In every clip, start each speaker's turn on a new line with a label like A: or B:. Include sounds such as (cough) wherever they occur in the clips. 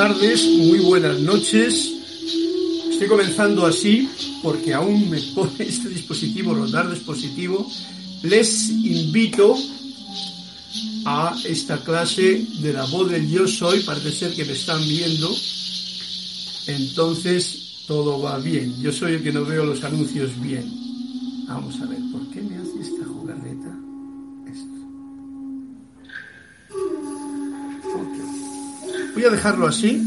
A: tardes, muy buenas noches. Estoy comenzando así porque aún me pone este dispositivo, rodar dispositivo. Les invito a esta clase de la voz del yo soy. Parece ser que me están viendo. Entonces todo va bien. Yo soy el que no veo los anuncios bien. Dejarlo así.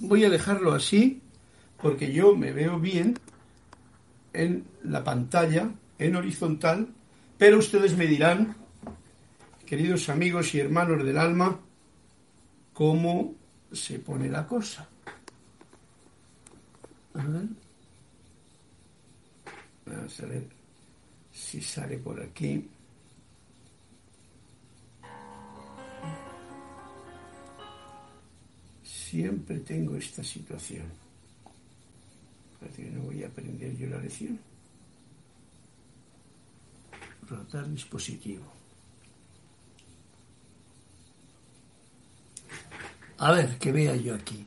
A: Voy a dejarlo así porque yo me veo bien en la pantalla, en horizontal, pero ustedes me dirán, queridos amigos y hermanos del alma, cómo se pone la cosa. A ver. Vamos a ver si sale por aquí. Siempre tengo esta situación. Parece no voy a aprender yo la lección. Rotar dispositivo. A ver, que vea yo aquí.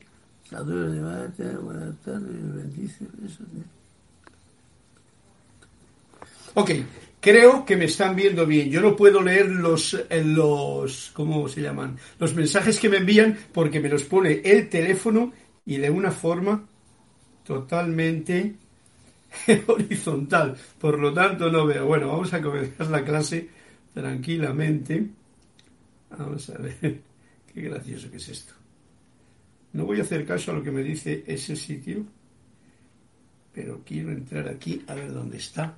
A: Saludos de buenas tardes, bendice, besos. Ok, creo que me están viendo bien. Yo no puedo leer los, eh, los, ¿cómo se llaman? Los mensajes que me envían porque me los pone el teléfono y de una forma totalmente (laughs) horizontal. Por lo tanto, no veo. Bueno, vamos a comenzar la clase tranquilamente. Vamos a ver. (laughs) Qué gracioso que es esto. No voy a hacer caso a lo que me dice ese sitio, pero quiero entrar aquí a ver dónde está.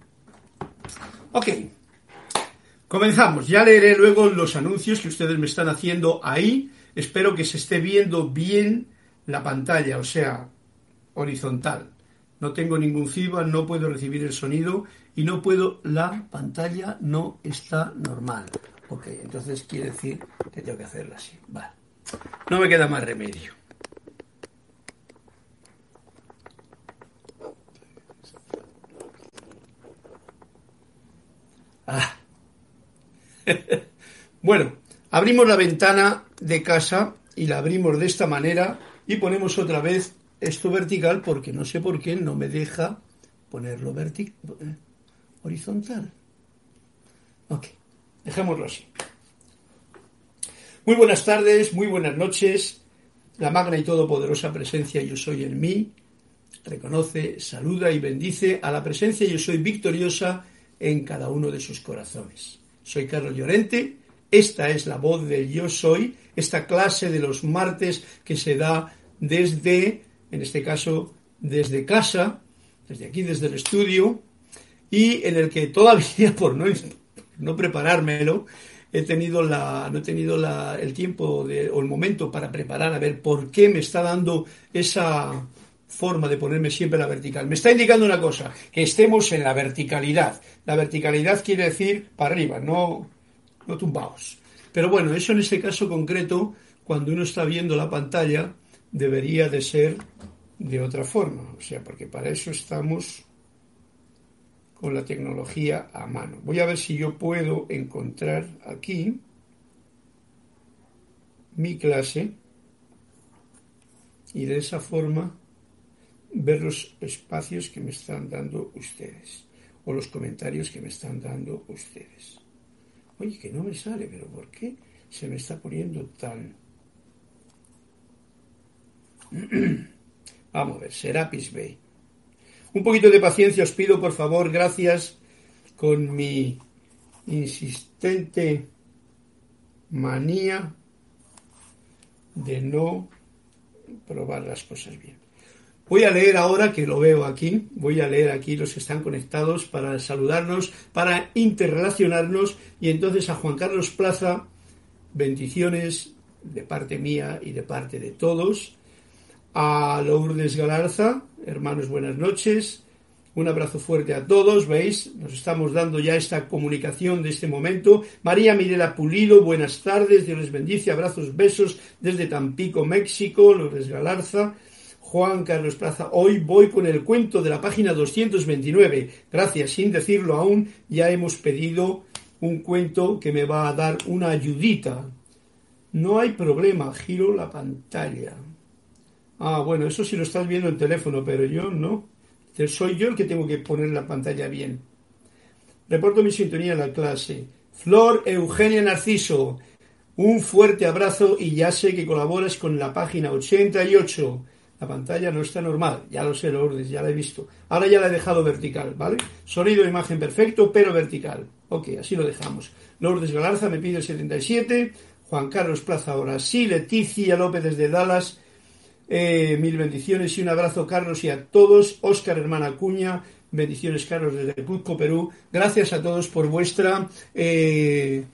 A: Ok, comenzamos. Ya leeré luego los anuncios que ustedes me están haciendo ahí. Espero que se esté viendo bien la pantalla, o sea, horizontal. No tengo ningún feedback, no puedo recibir el sonido y no puedo, la pantalla no está normal. Ok, entonces quiere decir que tengo que hacerla así. Vale. No me queda más remedio. Ah. (laughs) bueno, abrimos la ventana de casa y la abrimos de esta manera y ponemos otra vez esto vertical porque no sé por qué no me deja ponerlo vertical, horizontal. Ok, dejémoslo así. Muy buenas tardes, muy buenas noches. La magna y todopoderosa presencia yo soy en mí. Reconoce, saluda y bendice a la presencia yo soy victoriosa en cada uno de sus corazones. Soy Carlos Llorente, esta es la voz del yo soy, esta clase de los martes que se da desde, en este caso, desde casa, desde aquí, desde el estudio, y en el que todavía, (laughs) por no, no preparármelo, he tenido la, no he tenido la, el tiempo o el momento para preparar a ver por qué me está dando esa, forma de ponerme siempre la vertical. Me está indicando una cosa, que estemos en la verticalidad. La verticalidad quiere decir para arriba, no, no tumbaos. Pero bueno, eso en este caso concreto, cuando uno está viendo la pantalla, debería de ser de otra forma. O sea, porque para eso estamos con la tecnología a mano. Voy a ver si yo puedo encontrar aquí mi clase y de esa forma ver los espacios que me están dando ustedes o los comentarios que me están dando ustedes. Oye, que no me sale, pero ¿por qué se me está poniendo tan... (clears throat) Vamos a ver, Serapis Bay. Un poquito de paciencia os pido, por favor, gracias con mi insistente manía de no probar las cosas bien. Voy a leer ahora, que lo veo aquí, voy a leer aquí los que están conectados para saludarnos, para interrelacionarnos y entonces a Juan Carlos Plaza, bendiciones de parte mía y de parte de todos. A Lourdes Galarza, hermanos, buenas noches. Un abrazo fuerte a todos, ¿veis? Nos estamos dando ya esta comunicación de este momento. María Mirela Pulido, buenas tardes, Dios les bendice, abrazos, besos desde Tampico, México, Lourdes Galarza. Juan Carlos Plaza, hoy voy con el cuento de la página 229. Gracias, sin decirlo aún, ya hemos pedido un cuento que me va a dar una ayudita. No hay problema, giro la pantalla. Ah, bueno, eso sí lo estás viendo en teléfono, pero yo no. Soy yo el que tengo que poner la pantalla bien. Reporto mi sintonía en la clase. Flor Eugenia Narciso, un fuerte abrazo y ya sé que colaboras con la página 88. La pantalla no está normal, ya lo sé, Lourdes, ya la he visto. Ahora ya la he dejado vertical, ¿vale? Sonido imagen perfecto, pero vertical. Ok, así lo dejamos. Lourdes Galarza me pide el 77. Juan Carlos Plaza ahora sí. Leticia López desde Dallas. Eh, mil bendiciones y un abrazo, Carlos, y a todos. Óscar Hermana Cuña. Bendiciones, Carlos, desde Cuzco, Perú. Gracias a todos por vuestra. Eh,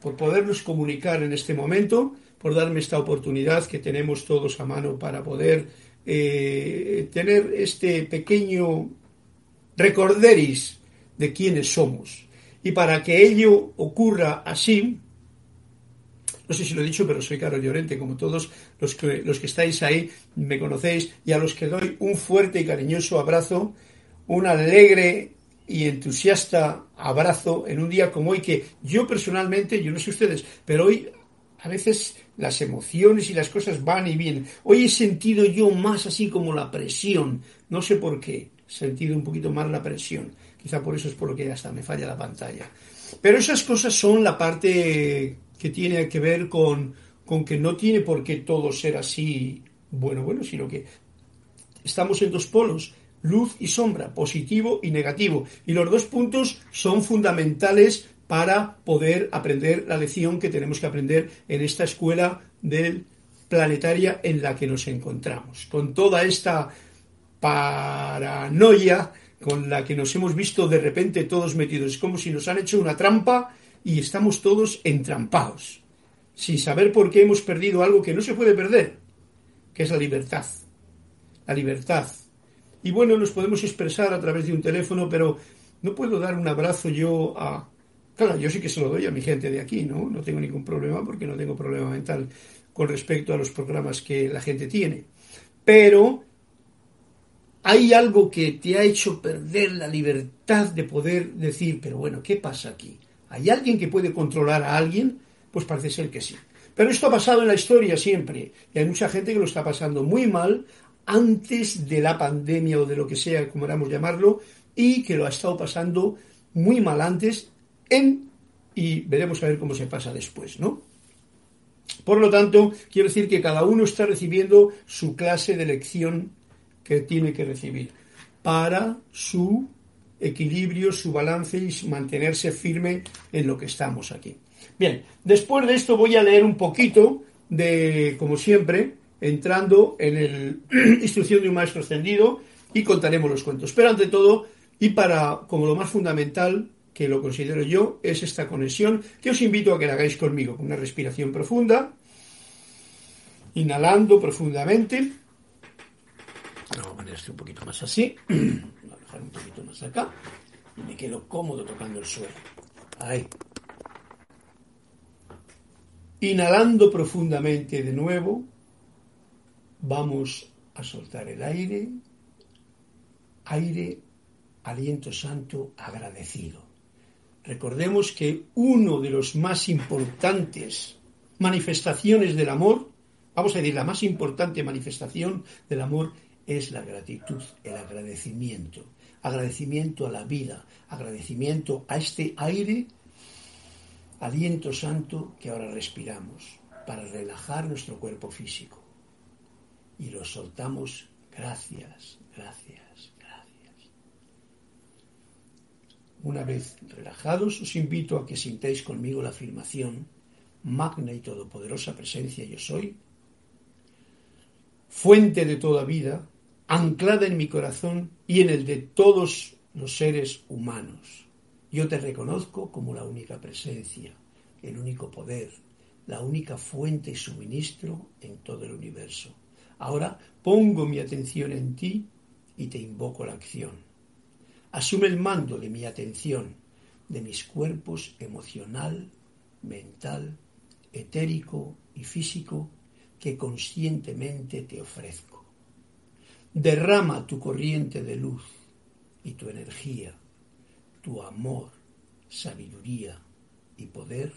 A: por podernos comunicar en este momento por darme esta oportunidad que tenemos todos a mano para poder eh, tener este pequeño recorderis de quiénes somos. Y para que ello ocurra así, no sé si lo he dicho, pero soy Carlos Llorente, como todos los que, los que estáis ahí me conocéis, y a los que doy un fuerte y cariñoso abrazo, un alegre y entusiasta abrazo en un día como hoy, que yo personalmente, yo no sé ustedes, pero hoy a veces las emociones y las cosas van y vienen. Hoy he sentido yo más así como la presión, no sé por qué, he sentido un poquito más la presión. Quizá por eso es por lo que hasta me falla la pantalla. Pero esas cosas son la parte que tiene que ver con, con que no tiene por qué todo ser así bueno, bueno, sino que estamos en dos polos, luz y sombra, positivo y negativo. Y los dos puntos son fundamentales para poder aprender la lección que tenemos que aprender en esta escuela del planetaria en la que nos encontramos. Con toda esta paranoia con la que nos hemos visto de repente todos metidos. Es como si nos han hecho una trampa y estamos todos entrampados, sin saber por qué hemos perdido algo que no se puede perder, que es la libertad. La libertad. Y bueno, nos podemos expresar a través de un teléfono, pero no puedo dar un abrazo yo a Claro, yo sí que se lo doy a mi gente de aquí, ¿no? No tengo ningún problema porque no tengo problema mental con respecto a los programas que la gente tiene. Pero hay algo que te ha hecho perder la libertad de poder decir, pero bueno, ¿qué pasa aquí? ¿Hay alguien que puede controlar a alguien? Pues parece ser que sí. Pero esto ha pasado en la historia siempre. Y hay mucha gente que lo está pasando muy mal antes de la pandemia o de lo que sea, como queramos llamarlo, y que lo ha estado pasando muy mal antes en y veremos a ver cómo se pasa después, ¿no? Por lo tanto, quiero decir que cada uno está recibiendo su clase de lección que tiene que recibir para su equilibrio, su balance y mantenerse firme en lo que estamos aquí. Bien, después de esto voy a leer un poquito de, como siempre, entrando en el (clears throat) instrucción de un maestro ascendido y contaremos los cuentos. Pero ante todo, y para, como lo más fundamental, que lo considero yo, es esta conexión que os invito a que la hagáis conmigo, con una respiración profunda, inhalando profundamente. Vamos a poner un poquito más así, (clears throat) voy a dejar un poquito más acá, y me quedo cómodo tocando el suelo. Ahí. Inhalando profundamente de nuevo, vamos a soltar el aire, aire, aliento santo agradecido. Recordemos que uno de los más importantes manifestaciones del amor, vamos a decir, la más importante manifestación del amor es la gratitud, el agradecimiento. Agradecimiento a la vida, agradecimiento a este aire, aliento santo que ahora respiramos, para relajar nuestro cuerpo físico. Y lo soltamos gracias, gracias. Una vez relajados, os invito a que sintáis conmigo la afirmación, magna y todopoderosa presencia yo soy, fuente de toda vida, anclada en mi corazón y en el de todos los seres humanos. Yo te reconozco como la única presencia, el único poder, la única fuente y suministro en todo el universo. Ahora pongo mi atención en ti y te invoco la acción. Asume el mando de mi atención, de mis cuerpos emocional, mental, etérico y físico que conscientemente te ofrezco. Derrama tu corriente de luz y tu energía, tu amor, sabiduría y poder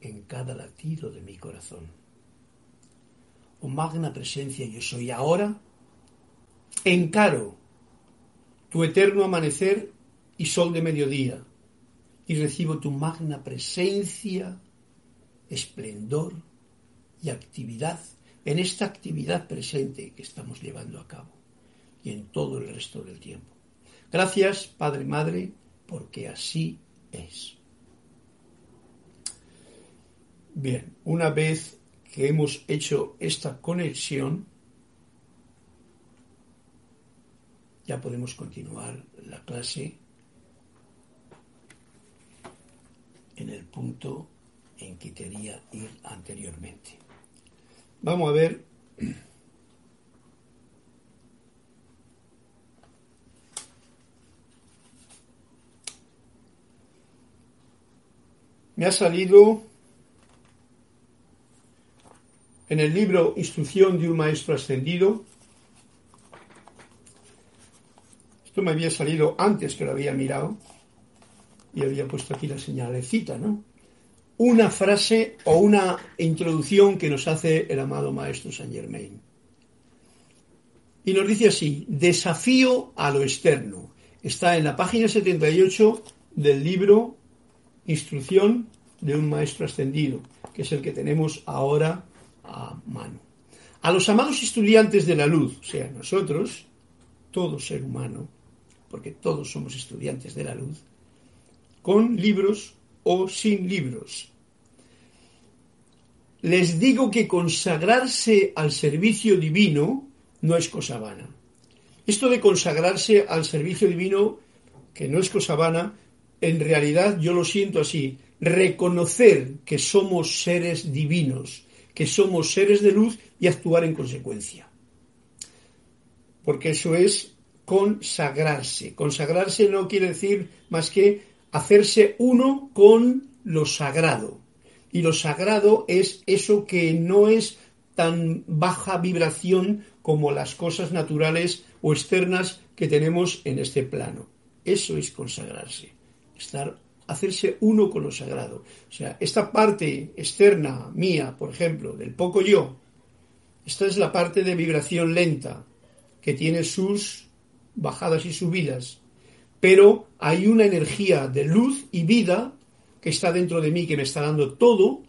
A: en cada latido de mi corazón. Oh magna presencia yo soy ahora, encaro tu eterno amanecer y sol de mediodía y recibo tu magna presencia, esplendor y actividad en esta actividad presente que estamos llevando a cabo y en todo el resto del tiempo. Gracias, Padre Madre, porque así es. Bien, una vez que hemos hecho esta conexión, ya podemos continuar la clase en el punto en que quería ir anteriormente. Vamos a ver me ha salido en el libro Instrucción de un Maestro Ascendido. Esto me había salido antes que lo había mirado y había puesto aquí la señalecita, ¿no? Una frase o una introducción que nos hace el amado Maestro Saint Germain. Y nos dice así, desafío a lo externo. Está en la página 78 del libro Instrucción de un Maestro Ascendido, que es el que tenemos ahora a mano. A los amados estudiantes de la luz, o sea, nosotros, todo ser humano, porque todos somos estudiantes de la luz, con libros o sin libros. Les digo que consagrarse al servicio divino no es cosa vana. Esto de consagrarse al servicio divino, que no es cosa vana, en realidad yo lo siento así, reconocer que somos seres divinos, que somos seres de luz y actuar en consecuencia. Porque eso es consagrarse. Consagrarse no quiere decir más que hacerse uno con lo sagrado. Y lo sagrado es eso que no es tan baja vibración como las cosas naturales o externas que tenemos en este plano. Eso es consagrarse, estar hacerse uno con lo sagrado. O sea, esta parte externa mía, por ejemplo, del poco yo, esta es la parte de vibración lenta, que tiene sus bajadas y subidas, pero hay una energía de luz y vida que está dentro de mí, que me está dando todo,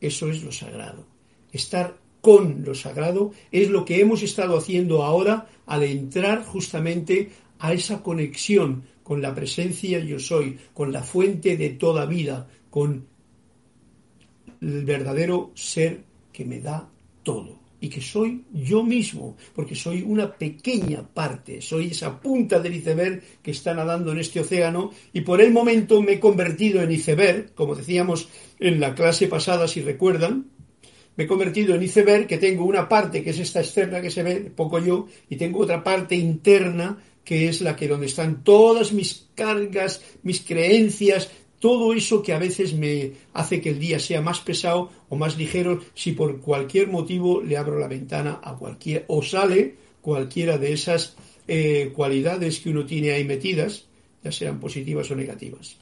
A: eso es lo sagrado. Estar con lo sagrado es lo que hemos estado haciendo ahora al entrar justamente a esa conexión con la presencia yo soy, con la fuente de toda vida, con el verdadero ser que me da todo y que soy yo mismo, porque soy una pequeña parte, soy esa punta del iceberg que está nadando en este océano y por el momento me he convertido en iceberg, como decíamos en la clase pasada, si recuerdan, me he convertido en iceberg que tengo una parte que es esta externa que se ve, poco yo, y tengo otra parte interna que es la que donde están todas mis cargas, mis creencias, todo eso que a veces me hace que el día sea más pesado o más ligero si por cualquier motivo le abro la ventana a cualquier o sale cualquiera de esas eh, cualidades que uno tiene ahí metidas, ya sean positivas o negativas.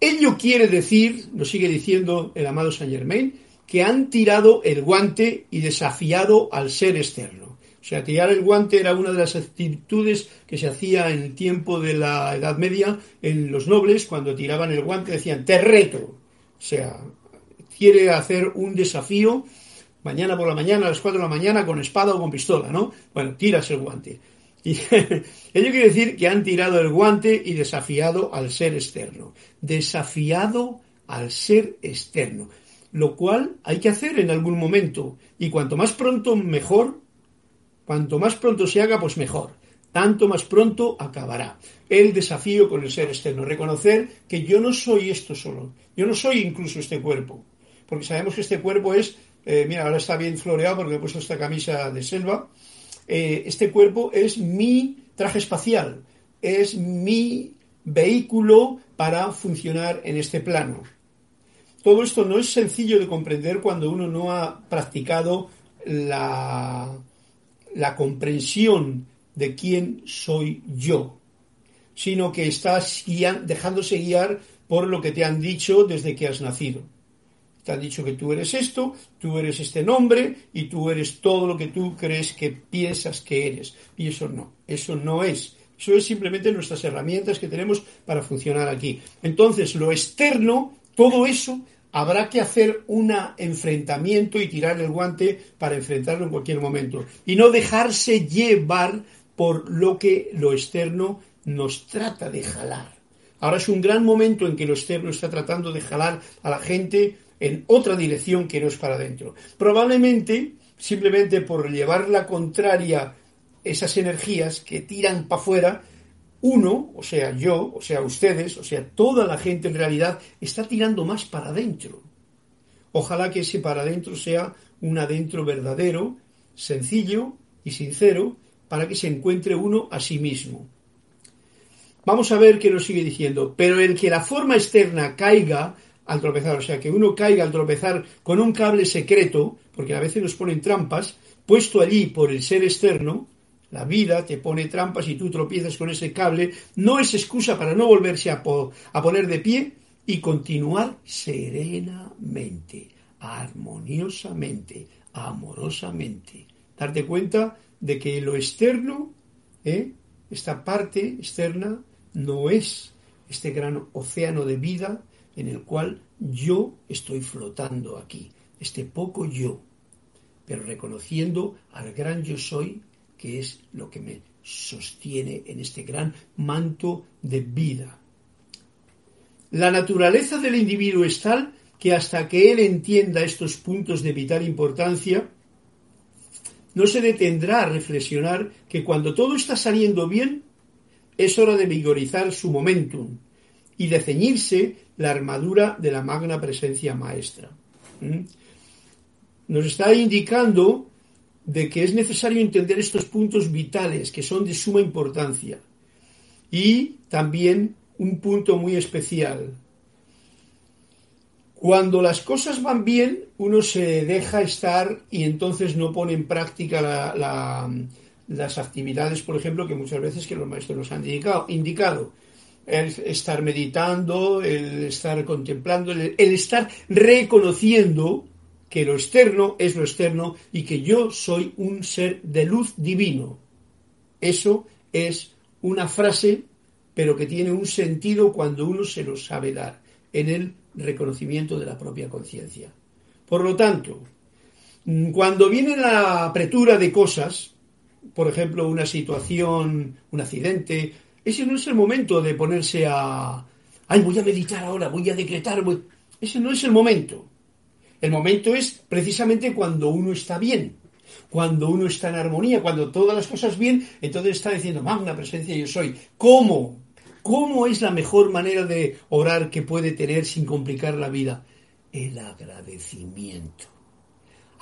A: Ello quiere decir, nos sigue diciendo el amado Saint Germain, que han tirado el guante y desafiado al ser externo. O sea, tirar el guante era una de las actitudes que se hacía en el tiempo de la Edad Media en los nobles, cuando tiraban el guante decían, te reto. O sea, quiere hacer un desafío mañana por la mañana, a las 4 de la mañana, con espada o con pistola, ¿no? Bueno, tiras el guante. (laughs) Ello quiere decir que han tirado el guante y desafiado al ser externo. Desafiado al ser externo. Lo cual hay que hacer en algún momento. Y cuanto más pronto, mejor. Cuanto más pronto se haga, pues mejor. Tanto más pronto acabará. El desafío con el ser externo. Reconocer que yo no soy esto solo. Yo no soy incluso este cuerpo. Porque sabemos que este cuerpo es eh, mira, ahora está bien floreado porque he puesto esta camisa de selva. Eh, este cuerpo es mi traje espacial, es mi vehículo para funcionar en este plano. Todo esto no es sencillo de comprender cuando uno no ha practicado la, la comprensión de quién soy yo, sino que estás dejándose guiar por lo que te han dicho desde que has nacido. Te han dicho que tú eres esto, tú eres este nombre y tú eres todo lo que tú crees que piensas que eres. Y eso no, eso no es. Eso es simplemente nuestras herramientas que tenemos para funcionar aquí. Entonces, lo externo, todo eso, habrá que hacer un enfrentamiento y tirar el guante para enfrentarlo en cualquier momento. Y no dejarse llevar por lo que lo externo nos trata de jalar. Ahora es un gran momento en que lo externo está tratando de jalar a la gente en otra dirección que no es para adentro. Probablemente, simplemente por llevar la contraria esas energías que tiran para afuera, uno, o sea, yo, o sea, ustedes, o sea, toda la gente en realidad está tirando más para adentro. Ojalá que ese para adentro sea un adentro verdadero, sencillo y sincero, para que se encuentre uno a sí mismo. Vamos a ver qué nos sigue diciendo. Pero el que la forma externa caiga al tropezar, o sea, que uno caiga al tropezar con un cable secreto, porque a veces nos ponen trampas, puesto allí por el ser externo, la vida te pone trampas y tú tropiezas con ese cable, no es excusa para no volverse a, a poner de pie y continuar serenamente, armoniosamente, amorosamente. Darte cuenta de que lo externo, ¿eh? esta parte externa, no es este gran océano de vida en el cual yo estoy flotando aquí, este poco yo, pero reconociendo al gran yo soy, que es lo que me sostiene en este gran manto de vida. La naturaleza del individuo es tal que hasta que él entienda estos puntos de vital importancia, no se detendrá a reflexionar que cuando todo está saliendo bien, es hora de vigorizar su momentum, y de ceñirse la armadura de la magna presencia maestra. ¿Mm? Nos está indicando de que es necesario entender estos puntos vitales que son de suma importancia y también un punto muy especial. Cuando las cosas van bien, uno se deja estar y entonces no pone en práctica las actividades, por ejemplo, que muchas veces que los maestros nos han indicado el estar meditando, el estar contemplando, el, estar reconociendo que lo externo es lo externo y que yo soy un ser de luz divino. Eso es una frase, pero que tiene un sentido cuando uno se lo sabe dar, en el reconocimiento de la propia conciencia. Por lo tanto, cuando viene la apretura de cosas, por ejemplo, una situación, un accidente, ese no es el momento de ponerse a, ay, voy a meditar ahora, voy a decretar. Ese no es el momento. El momento es precisamente cuando uno está bien, cuando uno está en armonía, cuando todas las cosas bien, entonces está diciendo, magna presencia yo soy. ¿Cómo? ¿Cómo es la mejor manera de orar que puede tener sin complicar la vida? El agradecimiento.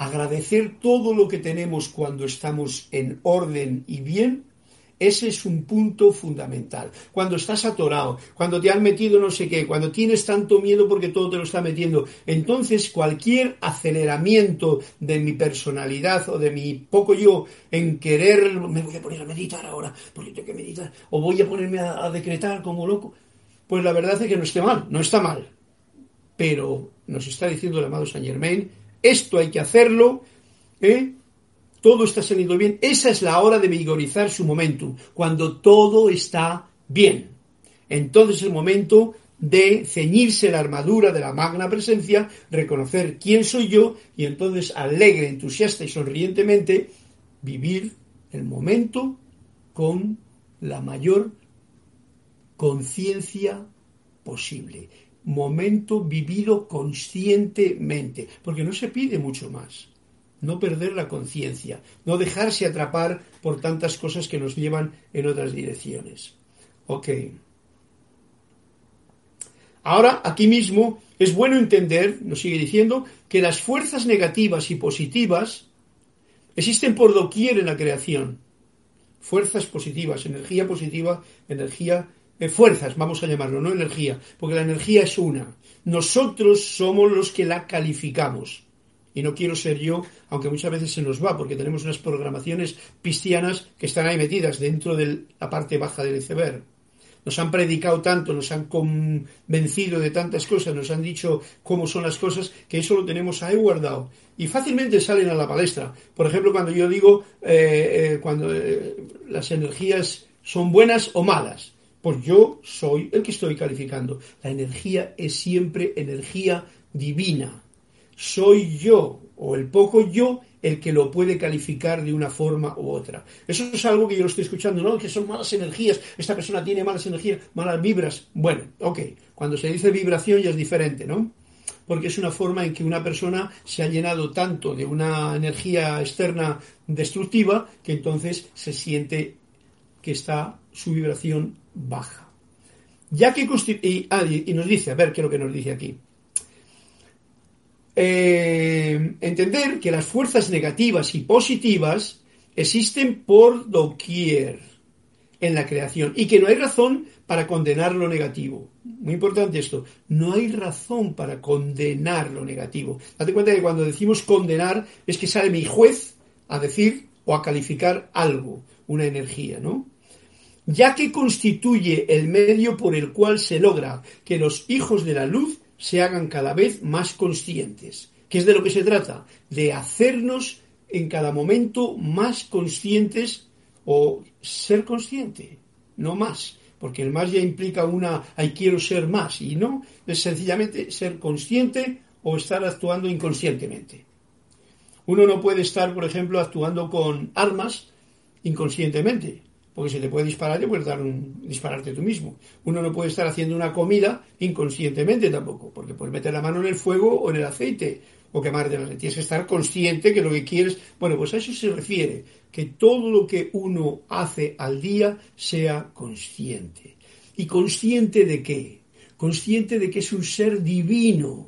A: Agradecer todo lo que tenemos cuando estamos en orden y bien ese es un punto fundamental. Cuando estás atorado, cuando te han metido no sé qué, cuando tienes tanto miedo porque todo te lo está metiendo, entonces cualquier aceleramiento de mi personalidad o de mi poco yo en querer, me voy a poner a meditar ahora, porque tengo que meditar, o voy a ponerme a, decretar como loco, pues la verdad es que no esté mal, no está mal. Pero nos está diciendo el amado Saint Germain, esto hay que hacerlo, ¿eh? todo está saliendo bien, esa es la hora de vigorizar su momentum, cuando todo está bien. Entonces es el momento de ceñirse la armadura de la magna presencia, reconocer quién soy yo y entonces alegre, entusiasta y sonrientemente vivir el momento con la mayor conciencia posible. Momento vivido conscientemente, porque no se pide mucho más. No perder la conciencia, no dejarse atrapar por tantas cosas que nos llevan en otras direcciones. Ok. Ahora, aquí mismo, es bueno entender, nos sigue diciendo, que las fuerzas negativas y positivas existen por doquier en la creación. Fuerzas positivas, energía positiva, energía, eh, fuerzas, vamos a llamarlo, no energía, porque la energía es una. Nosotros somos los que la calificamos. Y no quiero ser yo, aunque muchas veces se nos va, porque tenemos unas programaciones cristianas que están ahí metidas dentro de la parte baja del iceberg nos han predicado tanto, nos han convencido de tantas cosas, nos han dicho cómo son las cosas, que eso lo tenemos ahí guardado. Y fácilmente salen a la palestra. Por ejemplo, cuando yo digo eh, eh, cuando las energías son buenas o malas, pues yo soy el que estoy calificando. La energía es siempre energía divina. Soy yo, o el poco yo, el que lo puede calificar de una forma u otra. Eso es algo que yo lo estoy escuchando, no, que son malas energías, esta persona tiene malas energías, malas vibras. Bueno, ok, cuando se dice vibración ya es diferente, ¿no? Porque es una forma en que una persona se ha llenado tanto de una energía externa destructiva que entonces se siente que está su vibración baja. Ya que y, nos dice, a ver qué es lo que nos dice aquí. Eh, entender que las fuerzas negativas y positivas existen por doquier en la creación y que no hay razón para condenar lo negativo. Muy importante esto, no hay razón para condenar lo negativo. Date cuenta que cuando decimos condenar es que sale mi juez a decir o a calificar algo, una energía, ¿no? Ya que constituye el medio por el cual se logra que los hijos de la luz se hagan cada vez más conscientes. ¿Qué es de lo que se trata? De hacernos en cada momento más conscientes o ser consciente, no más, porque el más ya implica una, ay, quiero ser más, y no, es sencillamente ser consciente o estar actuando inconscientemente. Uno no puede estar, por ejemplo, actuando con armas inconscientemente porque se te puede disparar y puedes dar un, dispararte tú mismo. Uno no puede estar haciendo una comida inconscientemente tampoco, porque puedes meter la mano en el fuego o en el aceite o quemarte la Tienes que estar consciente que lo que quieres. Bueno, pues a eso se refiere, que todo lo que uno hace al día sea consciente. ¿Y consciente de qué? Consciente de que es un ser divino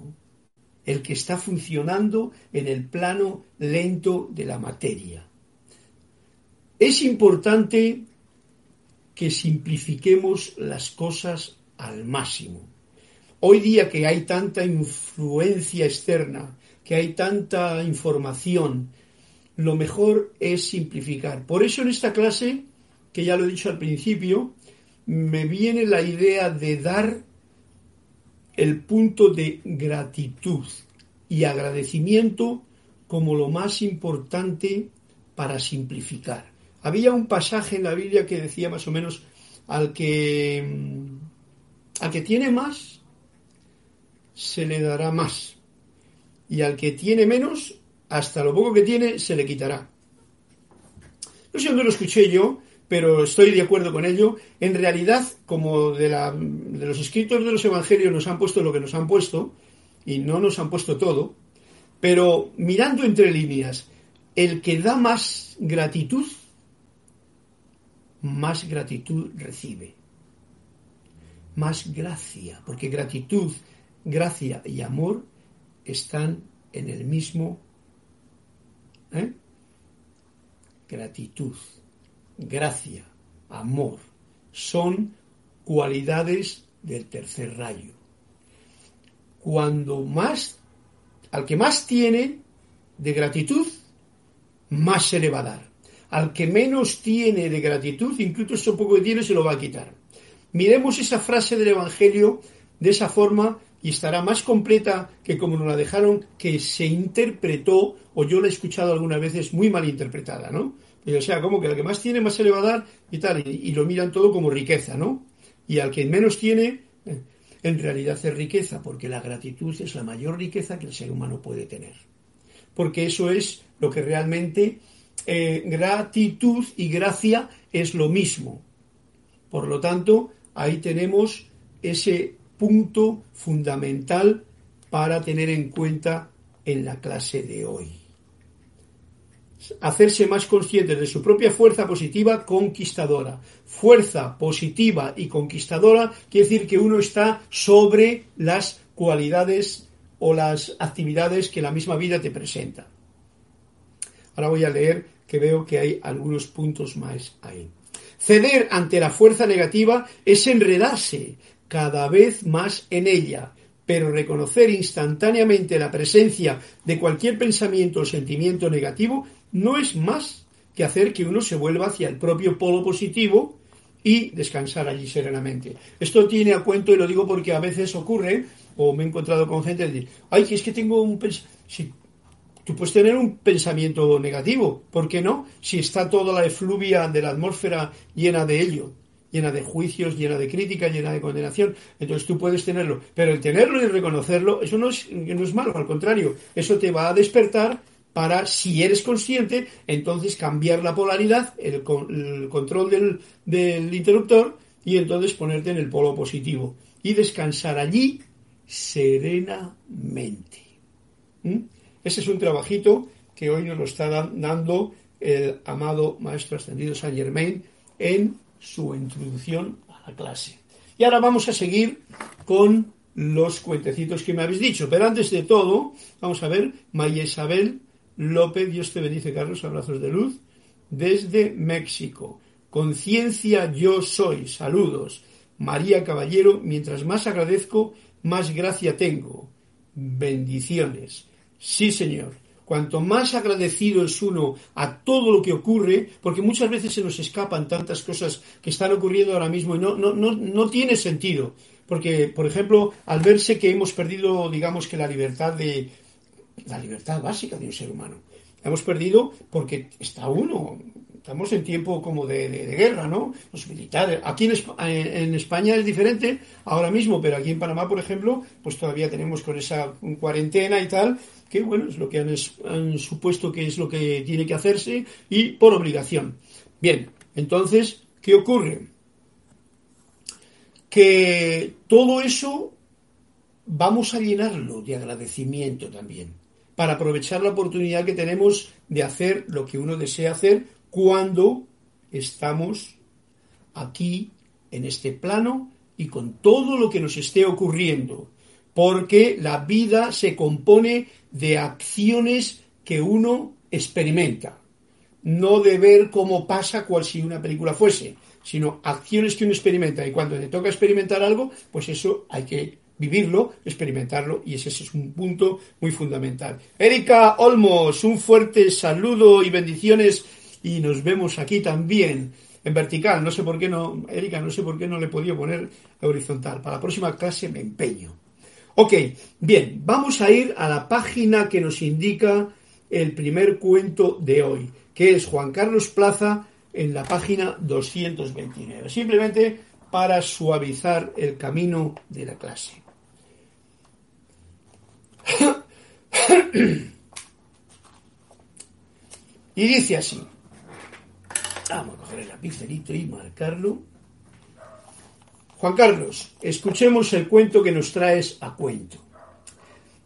A: el que está funcionando en el plano lento de la materia. Es importante que simplifiquemos las cosas al máximo. Hoy día que hay tanta influencia externa, que hay tanta información, lo mejor es simplificar. Por eso en esta clase, que ya lo he dicho al principio, me viene la idea de dar el punto de gratitud y agradecimiento como lo más importante para simplificar. Había un pasaje en la Biblia que decía más o menos al que al que tiene más se le dará más y al que tiene menos hasta lo poco que tiene se le quitará. No sé dónde lo escuché yo, pero estoy de acuerdo con ello. En realidad, como de, la, de los escritos de los evangelios nos han puesto lo que nos han puesto, y no nos han puesto todo, pero mirando entre líneas, el que da más gratitud más gratitud recibe. Más gracia, porque gratitud, gracia y amor están en el mismo. ¿eh? Gratitud, gracia, amor, son cualidades del tercer rayo. Cuando más, al que más tiene de gratitud, más se le va a dar al que menos tiene de gratitud, incluso eso poco que tiene se lo va a quitar. Miremos esa frase del Evangelio de esa forma y estará más completa que como nos la dejaron, que se interpretó, o yo la he escuchado algunas veces muy mal interpretada, ¿no? o sea, como que el que más tiene más se le va a dar y tal, y, lo miran todo como riqueza, ¿no? Y al que menos tiene, eh, en realidad es riqueza, porque la gratitud es la mayor riqueza que el ser humano puede tener. Porque eso es lo que realmente eh, gratitud y gracia es lo mismo. Por lo tanto, ahí tenemos ese punto fundamental para tener en cuenta en la clase de hoy. Hacerse más conscientes de su propia fuerza positiva conquistadora. Fuerza positiva y conquistadora quiere decir que uno está sobre las cualidades o las actividades que la misma vida te presenta. Ahora voy a leer que veo que hay algunos puntos más ahí. Ceder ante la fuerza negativa es enredarse, cada vez más en ella, pero reconocer instantáneamente la presencia de cualquier pensamiento o sentimiento negativo no es más que hacer que uno se vuelva hacia el propio polo positivo y descansar allí serenamente. Esto tiene a cuento y lo digo porque a veces ocurre, o me he encontrado con gente que dice, ay, es que tengo un si tú puedes tener un pensamiento negativo, ¿por qué no? Si está toda la efluvia de la atmósfera llena de ello llena de juicios, llena de crítica, llena de condenación. Entonces tú puedes tenerlo, pero el tenerlo y reconocerlo, eso no es, malo, al contrario, eso te va a despertar para, si eres consciente, entonces cambiar la polaridad, el, control del, del, interruptor y entonces ponerte en el polo positivo y descansar allí serenamente. ¿Mm? Ese es un trabajito que hoy nos lo está dando el amado Maestro Ascendido Saint Germain en su introducción a la clase. Y ahora vamos a seguir con los cuentecitos que me habéis dicho. Pero antes de todo, vamos a ver, Maya Isabel López, Dios te bendice, Carlos, abrazos de luz, desde México. Conciencia yo soy, saludos. María Caballero, mientras más agradezco, más gracia tengo. Bendiciones. Sí, Señor. Cuanto más agradecido es uno a todo lo que ocurre, porque muchas veces se nos escapan tantas cosas que están ocurriendo ahora mismo y no, no, no, no tiene sentido. Porque, por ejemplo, al verse que hemos perdido, digamos que la libertad de la libertad básica de un ser humano, hemos perdido porque está uno, estamos en tiempo como de, guerra, ¿no? Los militares. Aquí en, en, España es diferente ahora mismo, pero aquí en Panamá, por ejemplo, pues todavía tenemos con esa cuarentena y tal, que bueno, es lo que han, supuesto que es lo que tiene que hacerse y por obligación. Bien, entonces, ¿qué ocurre? Que todo eso vamos a llenarlo de agradecimiento también, para aprovechar la oportunidad que tenemos de hacer lo que uno desea hacer cuando estamos aquí en este plano y con todo lo que nos esté ocurriendo porque la vida se compone de acciones que uno experimenta, no de ver cómo pasa cual si una película fuese, sino acciones que uno experimenta. Y cuando le toca experimentar algo, pues eso hay que vivirlo, experimentarlo, y ese es un punto muy fundamental. Erika Olmos, un fuerte saludo y bendiciones, y nos vemos aquí también en vertical. No sé por qué no, Erika, no sé por qué no le he podido poner horizontal. Para la próxima clase me empeño. Ok, bien, vamos a ir a la página que nos indica el primer cuento de hoy, que es Juan Carlos Plaza en la página 229, simplemente para suavizar el camino de la clase. (coughs) y dice así, vamos a coger el lapicerito y marcarlo. Juan Carlos, escuchemos el cuento que nos traes a cuento.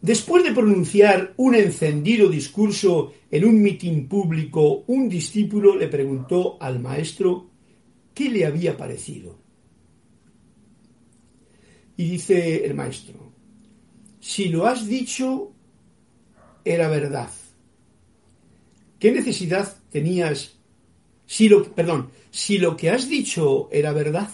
A: Después de pronunciar un encendido discurso en un mitin público, un discípulo le preguntó al maestro qué le había parecido. Y dice el maestro, si lo has dicho, era verdad. ¿Qué necesidad tenías? Si lo, perdón, si lo que has dicho era verdad,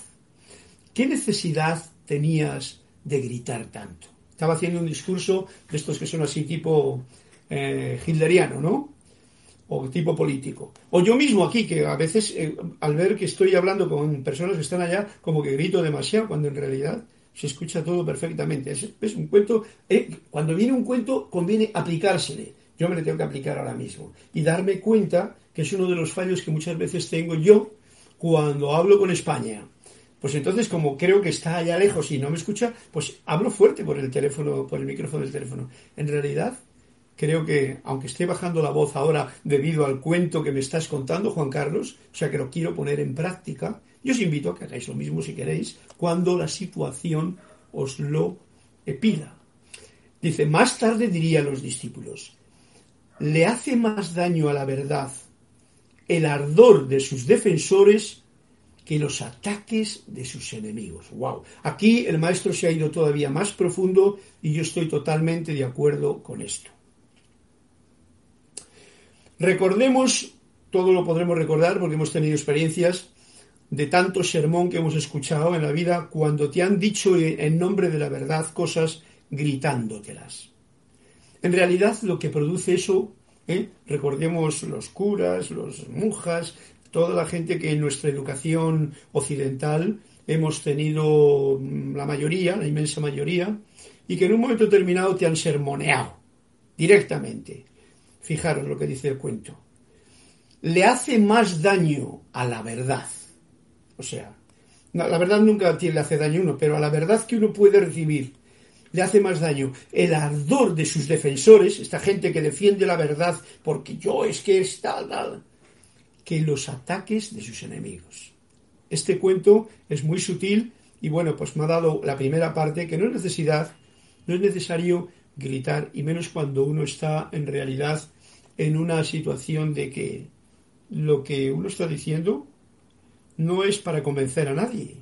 A: ¿Qué necesidad tenías de gritar tanto? Estaba haciendo un discurso de estos que son así tipo eh, ¿no? O tipo político. O yo mismo aquí, que a veces eh, al ver que estoy hablando con personas que están allá, como que grito demasiado, cuando en realidad se escucha todo perfectamente. Es, un cuento, eh, cuando viene un cuento conviene aplicársele. Yo me lo tengo que aplicar ahora mismo y darme cuenta que es uno de los fallos que muchas veces tengo yo cuando hablo con España. Pues entonces, como creo que está allá lejos y no me escucha, pues hablo fuerte por el teléfono, por el micrófono del teléfono. En realidad, creo que, aunque esté bajando la voz ahora debido al cuento que me estás contando, Juan Carlos, o sea que lo quiero poner en práctica, yo os invito a que hagáis lo mismo si queréis, cuando la situación os lo pida. Dice, más tarde diría a los discípulos, le hace más daño a la verdad el ardor de sus defensores que los ataques de sus enemigos. Wow. Aquí el maestro se ha ido todavía más profundo y yo estoy totalmente de acuerdo con esto. Recordemos, todo lo podremos recordar porque hemos tenido experiencias de tanto sermón que hemos escuchado en la vida cuando te han dicho en nombre de la verdad cosas gritándotelas. En realidad lo que produce eso, ¿eh? recordemos los curas, los monjas, toda la gente que en nuestra educación occidental hemos tenido mm, la mayoría, la inmensa mayoría, y que en un momento determinado te han sermoneado directamente. Fijaros lo que dice el cuento. Le hace más daño a la verdad o sea, la verdad nunca le hace daño a uno, pero a la verdad que uno puede recibir le hace más daño el ardor de sus defensores, esta gente que defiende la verdad porque yo es que es tal, tal, que los ataques de sus enemigos. Este cuento es muy sutil y bueno, pues me ha dado la primera parte que no es necesidad, no es necesario gritar y menos cuando uno está en realidad en una situación de que lo que uno está diciendo no es para convencer a nadie.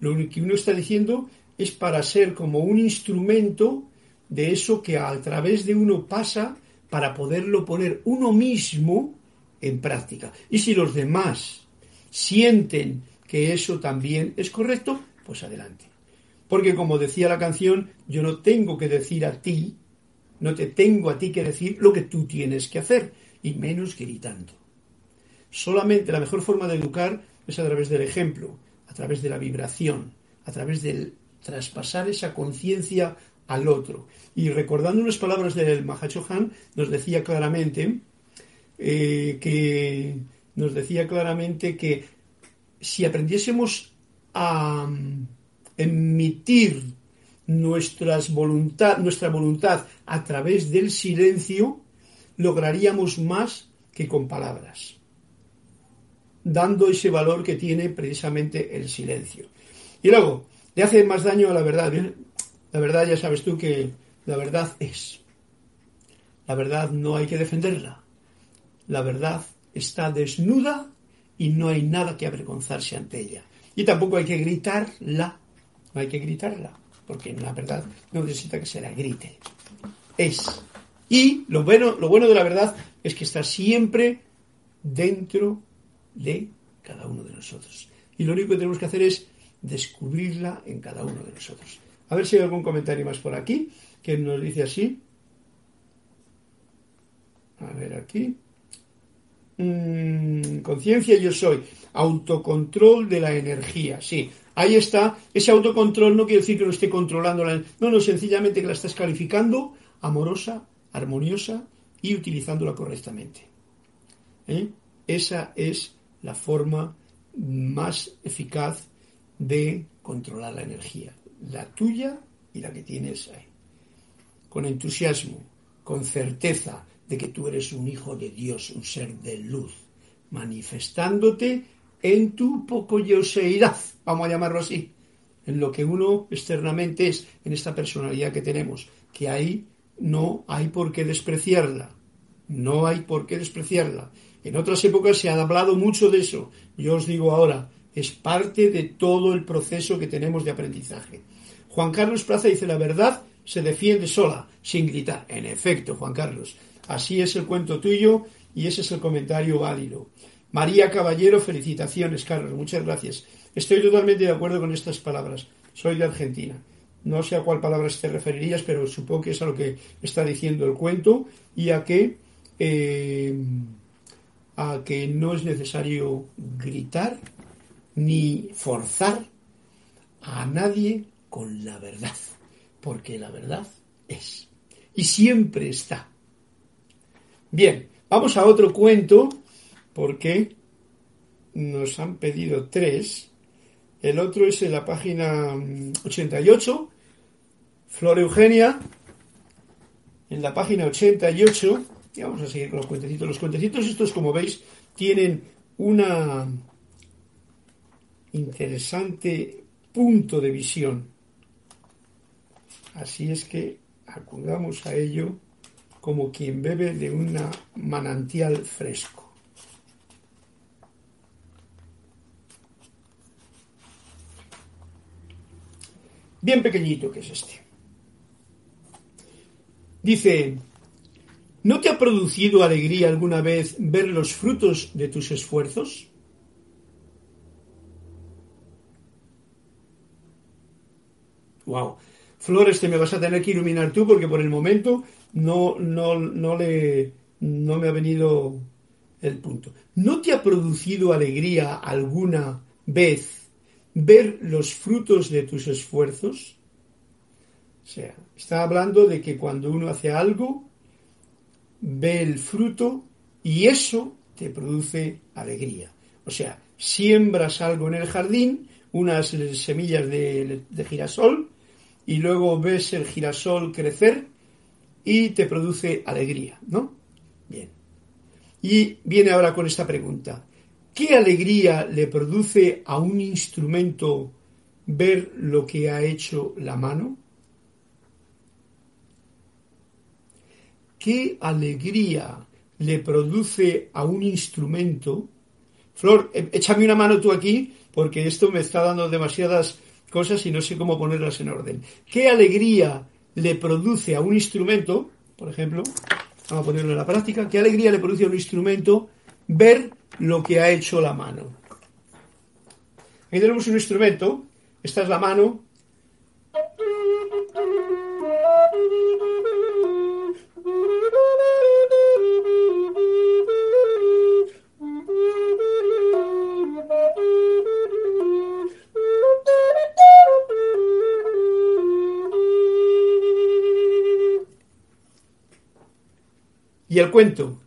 A: Lo que uno está diciendo es para ser como un instrumento de eso que a través de uno pasa para poderlo poner uno mismo en práctica. Y si los demás sienten que eso también es correcto, pues adelante. Porque como decía la canción, yo no tengo que decir a ti, no te tengo a ti que decir lo que tú tienes que hacer, y menos gritando. Solamente la mejor forma de educar es a través del ejemplo, a través de la vibración, a través del traspasar esa conciencia al otro. Y recordando unas palabras del Mahachohan, nos decía claramente eh, que nos decía claramente que si aprendiésemos a mm, emitir nuestra voluntad a través del silencio, lograríamos más que con palabras dando ese valor que tiene precisamente el silencio. Y luego, le hace más daño a la verdad. La verdad ya sabes tú que la verdad es. La verdad no hay que defenderla. La verdad está desnuda y no hay nada que avergonzarse ante ella. Y tampoco hay que gritarla. No hay que gritarla, porque la verdad no necesita que se la grite. Es. Y lo bueno, lo bueno de la verdad es que está siempre dentro de cada uno de nosotros. Y lo único que tenemos que hacer es descubrirla en cada uno de nosotros. A ver si hay algún comentario más por aquí que nos dice así. A ver aquí. Mm, conciencia yo soy. Autocontrol de la energía. Sí, ahí está. Ese autocontrol no quiere decir que lo esté controlando. La... No, no, sencillamente que la estás calificando amorosa, armoniosa y utilizándola correctamente. ¿Eh? Esa es la forma más eficaz de controlar la energía, la tuya y la que tienes ahí. Con entusiasmo, con certeza de que tú eres un hijo de Dios, un ser de luz, manifestándote en tu pocoyoseidad, vamos a llamarlo así, en lo que uno externamente es, en esta personalidad que tenemos, que ahí no hay por qué despreciarla, no hay por qué despreciarla. En otras épocas se ha hablado mucho de eso. Yo os digo ahora, es parte de todo el proceso que tenemos de aprendizaje. Juan Carlos Plaza dice, la verdad se defiende sola, sin gritar. En efecto, Juan Carlos, así es el cuento tuyo y ese es el comentario válido. María Caballero, felicitaciones, Carlos, muchas gracias. Estoy totalmente de acuerdo con estas palabras. Soy de Argentina. No sé a cuál palabras te referirías, pero supongo que es a lo que está diciendo el cuento y a que eh, a que no es necesario gritar ni forzar a nadie con la verdad, porque la verdad es y siempre está. Bien, vamos a otro cuento porque nos han pedido tres. El otro es en la página 88, mm, Flor Eugenia, en la página 88, y vamos a seguir con los cuentecitos. Los cuentecitos estos, como veis, tienen una interesante punto de visión. Así es que acudamos a ello como quien bebe de un manantial fresco. Bien pequeñito que es este. Dice, ¿no te ha producido alegría alguna vez ver los frutos de tus esfuerzos? Wow. Flores, te me vas a tener que iluminar tú porque por el momento no, no, no, le, no me ha venido el punto. ¿No te ha producido alegría alguna vez ver los frutos de tus esfuerzos? O sea, está hablando de que cuando uno hace algo, ve el fruto y eso te produce alegría. O sea, siembras algo en el jardín, unas semillas de, de girasol, y luego ves el girasol crecer y te produce alegría, ¿no? Bien. Y viene ahora con esta pregunta. ¿Qué alegría le produce a un instrumento ver lo que ha hecho la mano? ¿Qué alegría le produce a un instrumento? Flor, eh, échame una mano tú aquí, porque esto me está dando demasiadas cosas y no sé cómo ponerlas en orden. ¿Qué alegría le produce a un instrumento, por ejemplo, vamos a ponerlo en la práctica, qué alegría le produce a un instrumento ver lo que ha hecho la mano? Aquí tenemos un instrumento, esta es la mano, Y el cuento.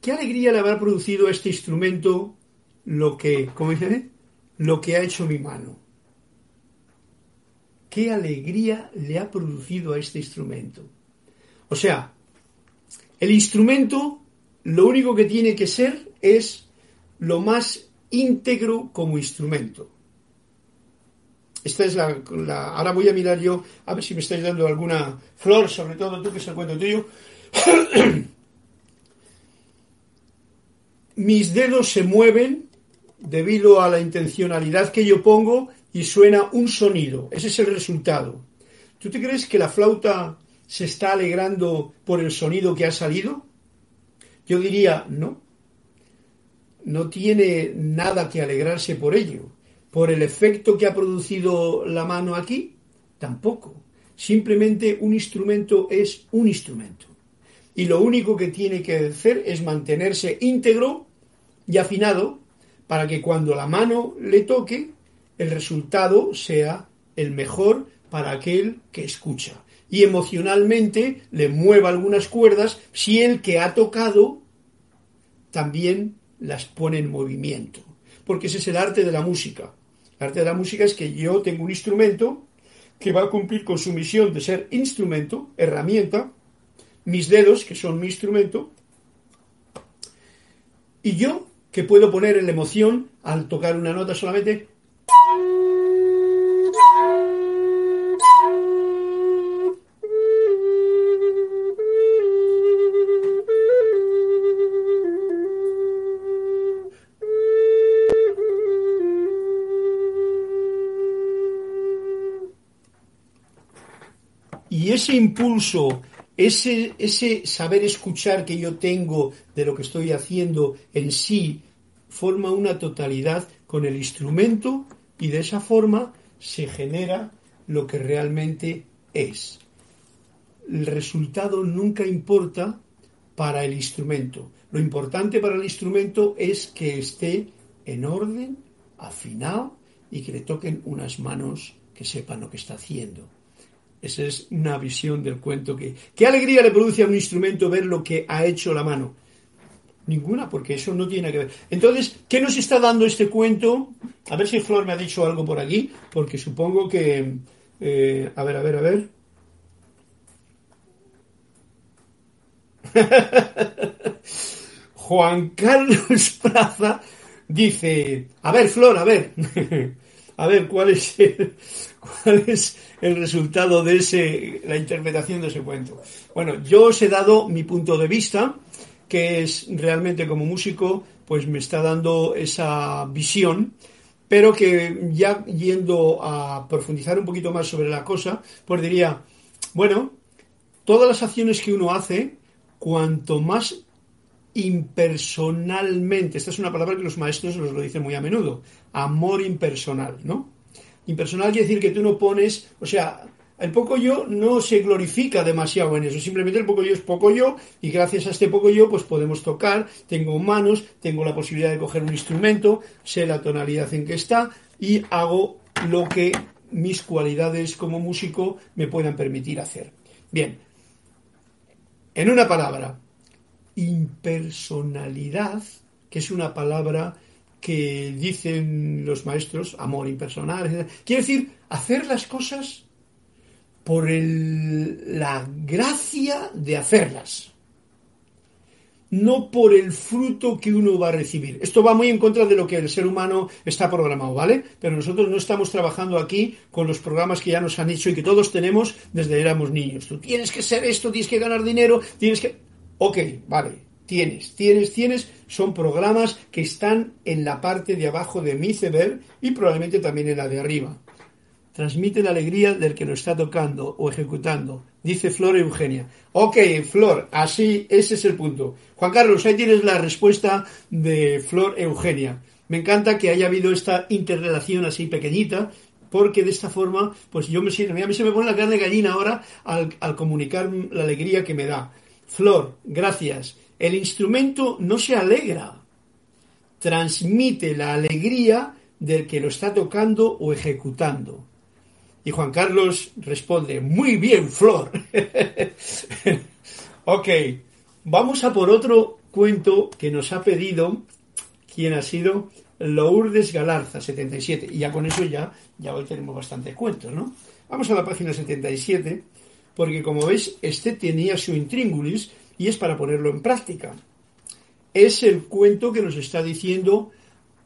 A: ¿Qué alegría le habrá producido este instrumento lo que, ¿cómo dice? Lo que ha hecho mi mano. ¿Qué alegría le ha producido a este instrumento? O sea, el instrumento lo único que tiene que ser es lo más íntegro como instrumento. Esta es la, Ahora voy a mirar yo, a ver si me estáis dando alguna flor, sobre todo tú que es el cuento tuyo. (coughs) Mis dedos se mueven debido a la intencionalidad que yo pongo y suena un sonido. Ese es el resultado. ¿Tú te crees que la flauta se está alegrando por el sonido que ha salido? Yo diría, no. No tiene nada que alegrarse por ello. Por el efecto que ha producido la mano aquí, tampoco. Simplemente un instrumento es un instrumento y lo único que tiene que hacer es mantenerse íntegro y afinado para que cuando la mano le toque el resultado sea el mejor para aquel que escucha. Y emocionalmente le mueva algunas cuerdas si el que ha tocado también las pone en movimiento. Porque ese es el arte de la música. El arte de la música es que yo tengo un instrumento que va a cumplir con su misión de ser instrumento, herramienta, mis dedos, que son mi instrumento, y yo, que puedo poner en la emoción al tocar una nota solamente. Y ese impulso ese, ese saber escuchar que yo tengo de lo que estoy haciendo en sí forma una totalidad con el instrumento y de esa forma se genera lo que realmente es. El resultado nunca importa para el instrumento. Lo importante para el instrumento es que esté en orden, afinado y que le toquen unas manos que sepan lo que está haciendo. Esa es una visión del cuento que... ¿Qué alegría le produce a un instrumento ver lo que ha hecho la mano? Ninguna, porque eso no tiene que ver. Entonces, ¿qué nos está dando este cuento? A ver si Flor me ha dicho algo por aquí, porque supongo que... Eh, a ver, a ver, a ver. (laughs) Juan Carlos Plaza dice, a ver, Flor, a ver, (laughs) a ver, ¿cuál es, el, (laughs) ¿cuál es el resultado de ese, la interpretación de ese cuento? Bueno, yo os he dado mi punto de vista, que es realmente como músico, pues me está dando esa visión, pero que ya yendo a profundizar un poquito más sobre la cosa, pues diría, bueno, todas las acciones que uno hace, cuanto más impersonalmente, esta es una palabra que los maestros nos lo dicen muy a menudo, amor impersonal, ¿no? Impersonal quiere decir que tú no pones, o sea, el poco yo no se glorifica demasiado en eso, simplemente el poco yo es poco yo y gracias a este poco yo pues podemos tocar, tengo manos, tengo la posibilidad de coger un instrumento, sé la tonalidad en que está y hago lo que mis cualidades como músico me puedan permitir hacer. Bien, en una palabra, impersonalidad, que es una palabra que dicen los maestros, amor impersonal, etc. quiere decir hacer las cosas por la gracia de hacerlas, no por el fruto que uno va a recibir. Esto va muy en contra de lo que el ser humano está programado, ¿vale? Pero nosotros no estamos trabajando aquí con los programas que ya nos han hecho y que todos tenemos desde éramos niños. Tú tienes que ser esto, tienes que ganar dinero, tienes que... Ok, vale, tienes, tienes, tienes, son programas que están en la parte de abajo de mi iceberg y probablemente también en la de arriba. Transmite la alegría del que lo está tocando o ejecutando, dice Flor Eugenia. Ok, Flor, así, ese es el punto. Juan Carlos, ahí tienes la respuesta de Flor Eugenia. Me encanta que haya habido esta interrelación así pequeñita, porque de esta forma, pues yo me siento, a mí se me pone la carne gallina ahora al comunicar la alegría que me da. Flor, gracias. El instrumento no se alegra, transmite la alegría del que lo está tocando o ejecutando. Y Juan Carlos responde, muy bien, Flor. (laughs) ok, vamos a por otro cuento que nos ha pedido, quien ha sido Lourdes Galarza, 77. Y ya con eso ya, ya hoy tenemos bastantes cuentos, ¿no? Vamos a la página 77 porque como veis, este tenía su intríngulis y es para ponerlo en práctica. Es el cuento que nos está diciendo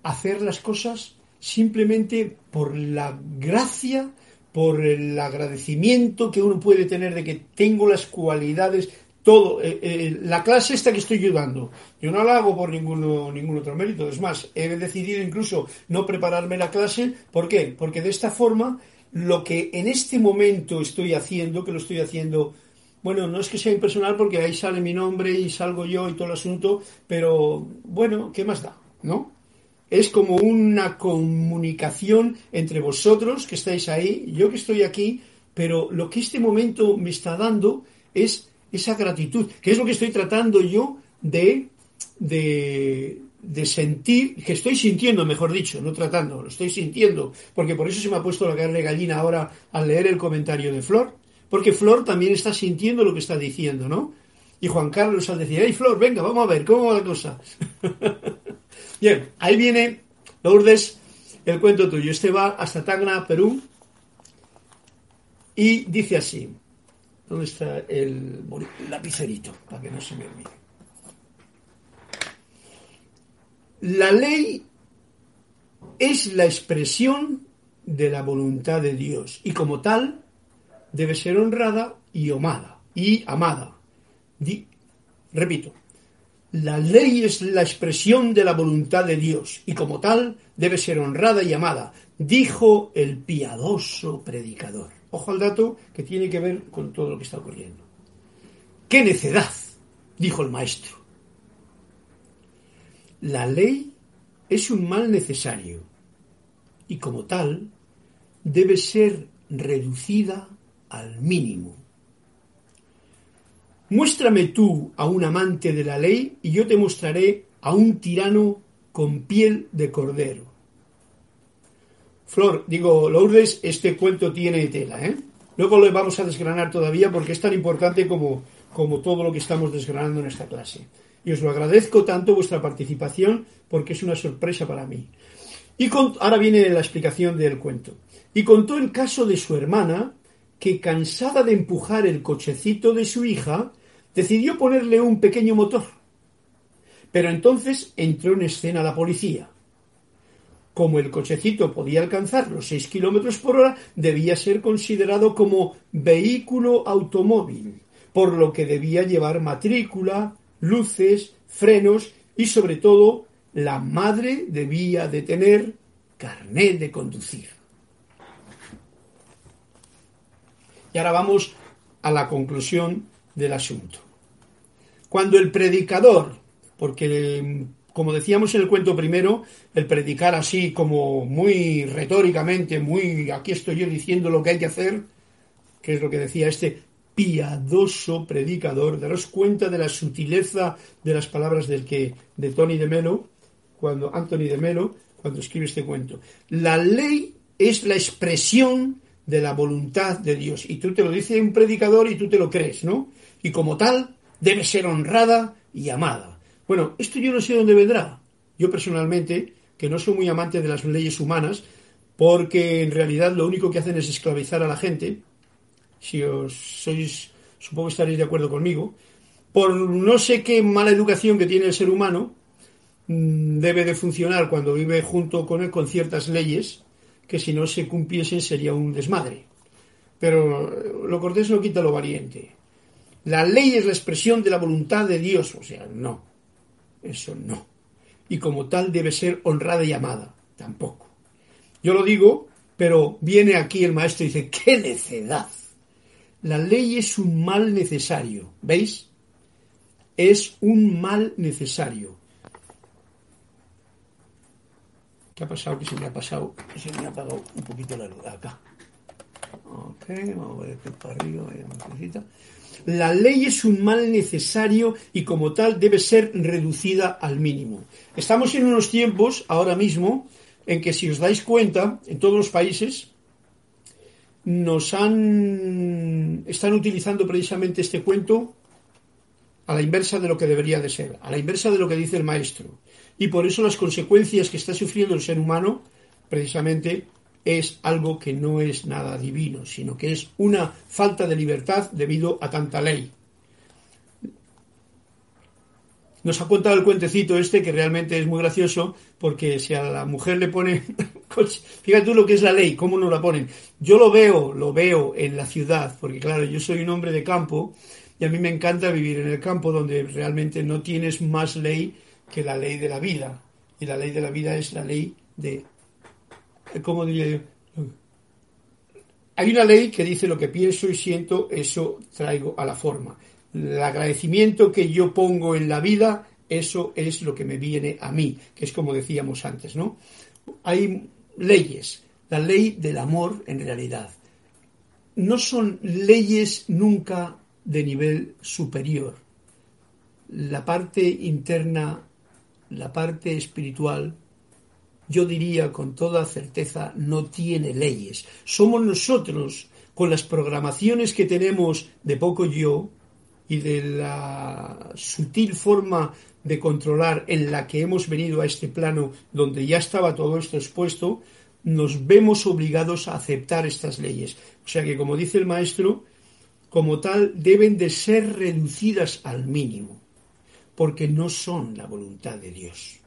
A: hacer las cosas simplemente por la gracia, por el agradecimiento que uno puede tener de que tengo las cualidades, todo, eh, eh, la clase esta que estoy ayudando, yo no la hago por ninguno, ningún otro mérito, es más, he decidido incluso no prepararme la clase, ¿por qué? Porque de esta forma lo que en este momento estoy haciendo, que lo estoy haciendo, bueno, no es que sea impersonal porque ahí sale mi nombre y salgo yo y todo el asunto, pero bueno, ¿qué más da? ¿No? Es como una comunicación entre vosotros que estáis ahí, yo que estoy aquí, pero lo que este momento me está dando es esa gratitud, que es lo que estoy tratando yo de, de, de sentir, que estoy sintiendo, mejor dicho, no tratando, lo estoy sintiendo, porque por eso se me ha puesto la carne gallina ahora al leer el comentario de Flor, porque Flor también está sintiendo lo que está diciendo, ¿no? Y Juan Carlos al decir, hey Flor, venga, vamos a ver, ¿cómo va la cosa? (laughs) Bien, ahí viene, Lourdes, el cuento tuyo. Este va hasta Tacna, Perú, y dice así, ¿dónde está el lapicerito? Para que no se me olvide. La ley es la expresión de la voluntad de Dios y como tal debe ser honrada y amada. Y amada. repito, la ley es la expresión de la voluntad de Dios y como tal debe ser honrada y amada, dijo el piadoso predicador. Ojo al dato que tiene que ver con todo lo que está ocurriendo. ¡Qué necedad! dijo el maestro. La ley es un mal necesario y como tal debe ser reducida al mínimo. Muéstrame tú a un amante de la ley y yo te mostraré a un tirano con piel de cordero. Flor, digo, Lourdes, este cuento tiene tela, ¿eh? Luego lo vamos a desgranar todavía porque es tan importante como, como todo lo que estamos desgranando en esta clase. Y os lo agradezco tanto vuestra participación porque es una sorpresa para mí. Y ahora viene la explicación del cuento. Y contó el caso de su hermana, que cansada de empujar el cochecito de su hija, decidió ponerle un pequeño motor. Pero entonces entró en escena la policía. Como el cochecito podía alcanzar los 6 kilómetros por hora, debía ser considerado como vehículo automóvil, por lo que debía llevar matrícula, luces, frenos y sobre todo la madre debía de tener carnet de conducir. Y ahora vamos a la conclusión del asunto. Cuando el predicador, porque como decíamos en el cuento primero, el predicar así como muy retóricamente, muy aquí estoy yo diciendo lo que hay que hacer, que es lo que decía este piadoso predicador, daros cuenta de la sutileza de las palabras del que de Tony de Melo, cuando Anthony de Melo, cuando escribe este cuento. La ley es la expresión de la voluntad de Dios. Y tú te lo dice un predicador y tú te lo crees, ¿no? Y como tal, debe ser honrada y amada. Bueno, esto yo no sé dónde vendrá. Yo personalmente, que no soy muy amante de las leyes humanas, porque en realidad lo único que hacen es esclavizar a la gente, si os sois, supongo que estaréis de acuerdo conmigo, por no sé qué mala educación que tiene el ser humano, mm, debe de funcionar cuando vive junto con él con ciertas leyes que si no se cumpliesen sería un desmadre. Pero lo cortés no quita lo valiente. La ley es la expresión de la voluntad de Dios, o sea, no, eso no. Y como tal debe ser honrada y amada, tampoco. Yo lo digo, pero viene aquí el maestro y dice, ¡qué necedad! La ley es un mal necesario, ¿veis? Es un mal necesario. ¿Qué ha pasado? Que se me ha pasado, se me ha apagado un poquito la luz acá. Ok, vamos a ver para arriba, La ley es un mal necesario y como tal debe ser reducida al mínimo. Estamos en unos tiempos, ahora mismo, en que si os dais cuenta, en todos los países, nos han están utilizando precisamente este cuento a la inversa de lo que debería de ser, a la inversa de lo que dice el maestro y por eso las consecuencias que está sufriendo el ser humano precisamente es algo que no es nada divino, sino que es una falta de libertad debido a tanta ley. Nos ha contado el cuentecito este que realmente es muy gracioso porque si a la mujer le pone, (laughs) fíjate tú lo que es la ley, cómo nos la ponen. Yo lo veo, lo veo en la ciudad, porque claro, yo soy un hombre de campo y a mí me encanta vivir en el campo donde realmente no tienes más ley que la ley de la vida. Y la ley de la vida es la ley de... ¿Cómo diría yo? Hay una ley que dice lo que pienso y siento, eso traigo a la forma. El agradecimiento que yo pongo en la vida, eso es lo que me viene a mí, que es como decíamos antes, ¿no? Hay leyes, la ley del amor en realidad. No son leyes nunca de nivel superior. La parte interna la parte espiritual, yo diría con toda certeza, no tiene leyes. Somos nosotros, con las programaciones que tenemos de poco yo y de la sutil forma de controlar en la que hemos venido a este plano donde ya estaba todo esto expuesto, nos vemos obligados a aceptar estas leyes. O sea que, como dice el maestro, como tal, deben de ser reducidas al mínimo porque no son la voluntad de Dios.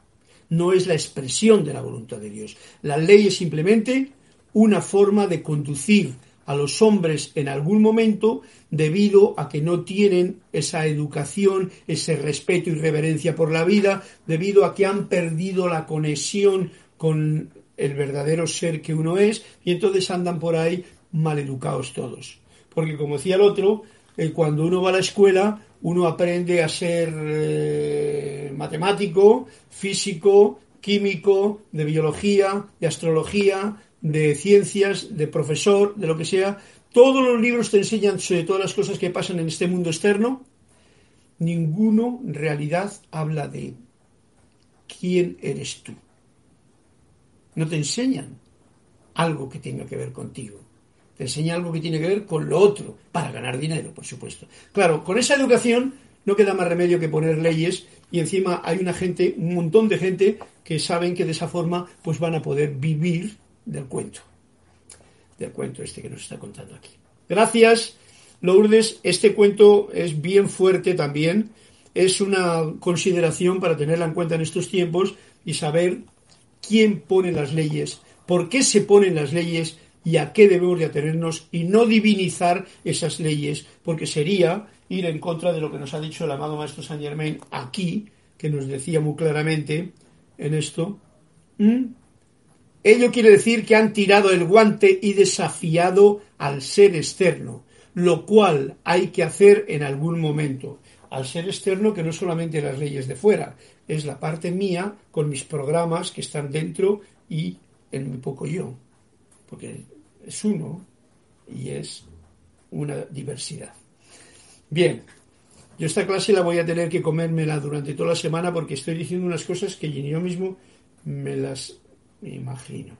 A: No es la expresión de la voluntad de Dios. La ley es simplemente una forma de conducir a los hombres en algún momento debido a que no tienen esa educación, ese respeto y reverencia por la vida, debido a que han perdido la conexión con el verdadero ser que uno es y entonces andan por ahí maleducados todos. Porque como decía el otro, eh, cuando uno va a la escuela uno aprende a ser eh, matemático, físico, químico, de biología, de astrología, de ciencias, de profesor, de lo que sea. Todos los libros te enseñan sobre todas las cosas que pasan en este mundo externo. Ninguno en realidad habla de quién eres tú. No te enseñan algo que tenga que ver contigo. Te enseña algo que tiene que ver con lo otro, para ganar dinero, por supuesto. Claro, con esa educación no queda más remedio que poner leyes y encima hay una gente, un montón de gente que saben que de esa forma pues van a poder vivir del cuento, del cuento este que nos está contando aquí. Gracias, Lourdes. Este cuento es bien fuerte también. Es una consideración para tenerla en cuenta en estos tiempos y saber quién pone las leyes, por qué se ponen las leyes y a qué debemos de atenernos y no divinizar esas leyes, porque sería ir en contra de lo que nos ha dicho el amado Maestro Saint Germain aquí, que nos decía muy claramente en esto. Ello quiere decir que han tirado el guante y desafiado al ser externo, lo cual hay que hacer en algún momento. Al ser externo que no solamente las leyes de fuera, es la parte mía con mis programas que están dentro y en mi poco yo, porque es uno y es una diversidad. Bien, yo esta clase la voy a tener que comérmela durante toda la semana porque estoy diciendo unas cosas que yo mismo me las imagino.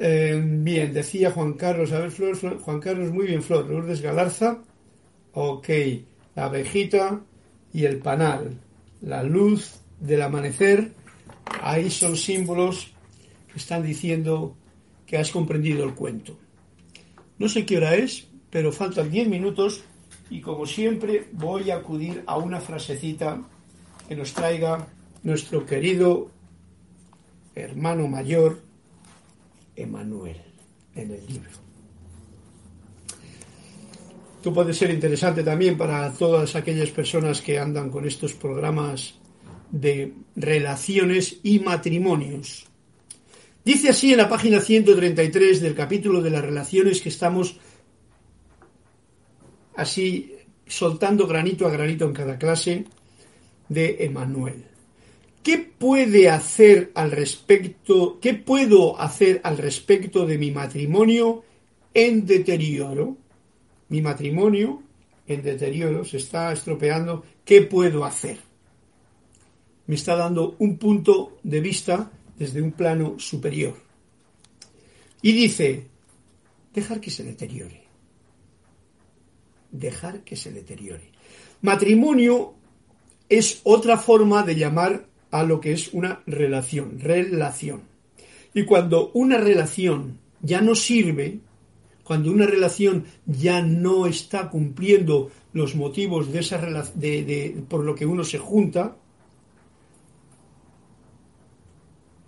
A: Eh, bien, decía Juan Carlos, a ver, Flor, Juan Carlos, muy bien, Flor, Lourdes Galarza, ok, la abejita y el panal, la luz del amanecer, ahí son símbolos que están diciendo que has comprendido el cuento. No sé qué hora es, pero faltan 10 minutos y como siempre voy a acudir a una frasecita que nos traiga nuestro querido hermano mayor, Emanuel, en el libro. Esto puede ser interesante también para todas aquellas personas que andan con estos programas de relaciones y matrimonios. Dice así en la página 133 del capítulo de las relaciones que estamos así soltando granito a granito en cada clase de Emanuel. ¿Qué puede hacer al respecto? ¿Qué puedo hacer al respecto de mi matrimonio en deterioro? Mi matrimonio en deterioro se está estropeando. ¿Qué puedo hacer? Me está dando un punto de vista desde un plano superior. Y dice, dejar que se deteriore dejar que se deteriore. Matrimonio es otra forma de llamar a lo que es una relación, relación. Y cuando una relación ya no sirve, cuando una relación ya no está cumpliendo los motivos de esa de, por lo que uno se junta,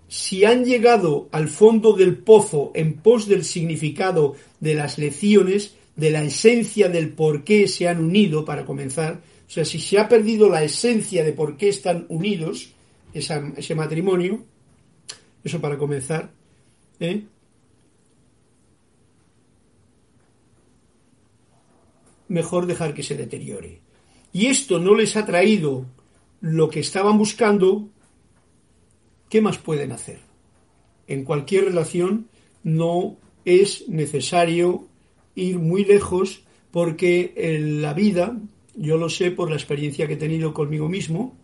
A: si han llegado al fondo del pozo en pos del significado de las lecciones, de la esencia del por qué se han unido para comenzar. O sea, si se ha perdido la esencia de por qué están unidos ese matrimonio, eso para comenzar, ¿eh? mejor dejar que se deteriore. Y esto no les ha traído lo que estaban buscando, ¿qué más pueden hacer? En cualquier relación no es necesario ir muy lejos porque en la vida, yo lo sé por la experiencia que he tenido conmigo mismo,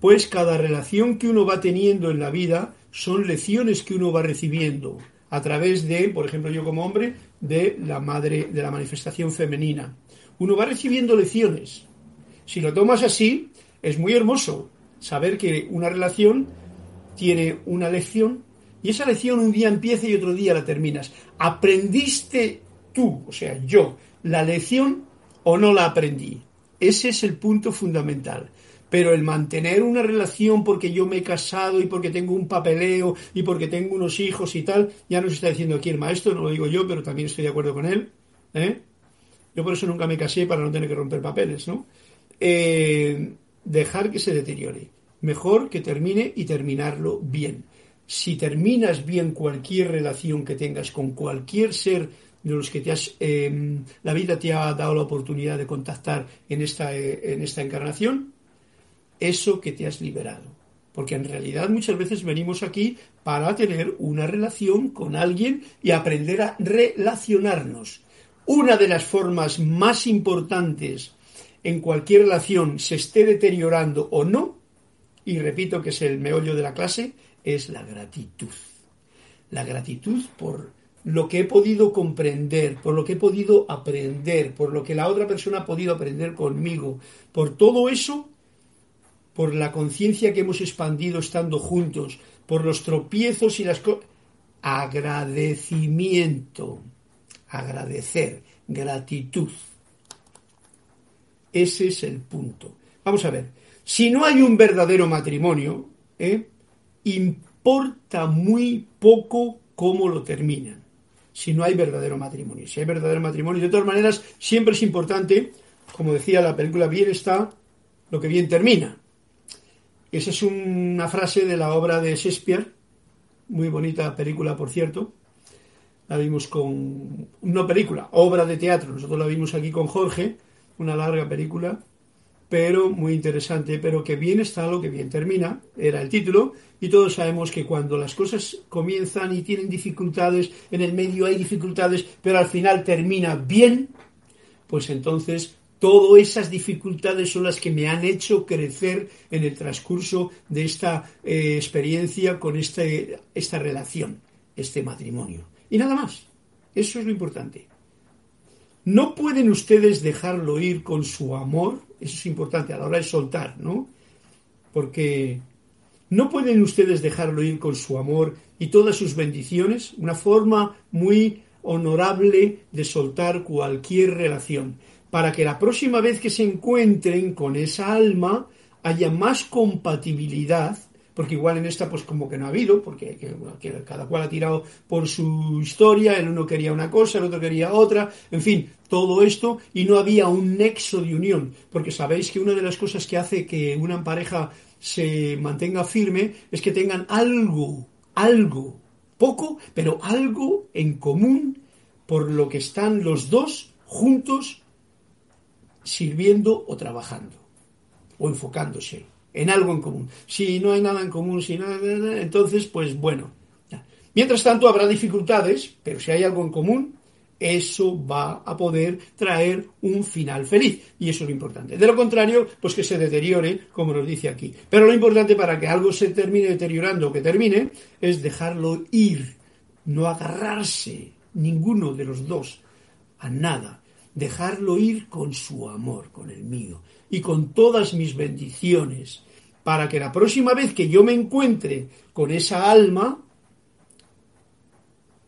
A: pues cada relación que uno va teniendo en la vida son lecciones que uno va recibiendo a través de, por ejemplo, yo como hombre, de la madre, de la manifestación femenina. Uno va recibiendo lecciones. Si lo tomas así, es muy hermoso saber que una relación tiene una lección y esa lección un día empieza y otro día la terminas. Aprendiste tú, o sea, yo, la lección o no la aprendí. Ese es el punto fundamental. Pero el mantener una relación porque yo me he casado y porque tengo un papeleo y porque tengo unos hijos y tal, ya nos está diciendo aquí el maestro, no lo digo yo, pero también estoy de acuerdo con él. ¿eh? Yo por eso nunca me casé para no tener que romper papeles, ¿no? Eh, dejar que se deteriore. Mejor que termine y terminarlo bien. Si terminas bien cualquier relación que tengas con cualquier ser de los que te has, em, la vida te ha dado la oportunidad de contactar en esta, eh, en esta encarnación, eso que te has liberado. Porque en realidad muchas veces venimos aquí para tener una relación con alguien y aprender a relacionarnos. Una de las formas más importantes en cualquier relación, se esté deteriorando o no, y repito que es el meollo de la clase, es la gratitud. La gratitud por lo que he podido comprender, por lo que he podido aprender, por lo que la otra persona ha podido aprender conmigo, por todo eso, por la conciencia que hemos expandido estando juntos, por los tropiezos y las cosas. Agradecimiento, agradecer, gratitud. Ese es el punto. Vamos a ver, si no hay un verdadero matrimonio, ¿eh? importa muy poco cómo lo terminan si no hay verdadero matrimonio. Si hay verdadero matrimonio, de todas maneras, siempre es importante, como decía la película, bien está lo que bien termina. Esa es una frase de la obra de Shakespeare, muy bonita película, por cierto. La vimos con. No película, obra de teatro. Nosotros la vimos aquí con Jorge, una larga película pero muy interesante, pero que bien está lo que bien termina, era el título, y todos sabemos que cuando las cosas comienzan y tienen dificultades, en el medio hay dificultades, pero al final termina bien, pues entonces todas esas dificultades son las que me han hecho crecer en el transcurso de esta eh, experiencia con este, esta relación, este matrimonio. Y nada más, eso es lo importante. No pueden ustedes dejarlo ir con su amor, eso es importante a la hora de soltar, ¿no? Porque no pueden ustedes dejarlo ir con su amor y todas sus bendiciones, una forma muy honorable de soltar cualquier relación, para que la próxima vez que se encuentren con esa alma haya más compatibilidad porque igual en esta pues como que no ha habido, porque cada cual ha tirado por su historia, el uno quería una cosa, el otro quería otra, en fin, todo esto y no había un nexo de unión, porque sabéis que una de las cosas que hace que una pareja se mantenga firme es que tengan algo, algo, poco, pero algo en común por lo que están los dos juntos sirviendo o trabajando o enfocándose en algo en común. Si no hay nada en común, si no, entonces, pues bueno. Mientras tanto, habrá dificultades, pero si hay algo en común, eso va a poder traer un final feliz. Y eso es lo importante. De lo contrario, pues que se deteriore, como nos dice aquí. Pero lo importante para que algo se termine deteriorando o que termine, es dejarlo ir, no agarrarse ninguno de los dos a nada. Dejarlo ir con su amor, con el mío, y con todas mis bendiciones, para que la próxima vez que yo me encuentre con esa alma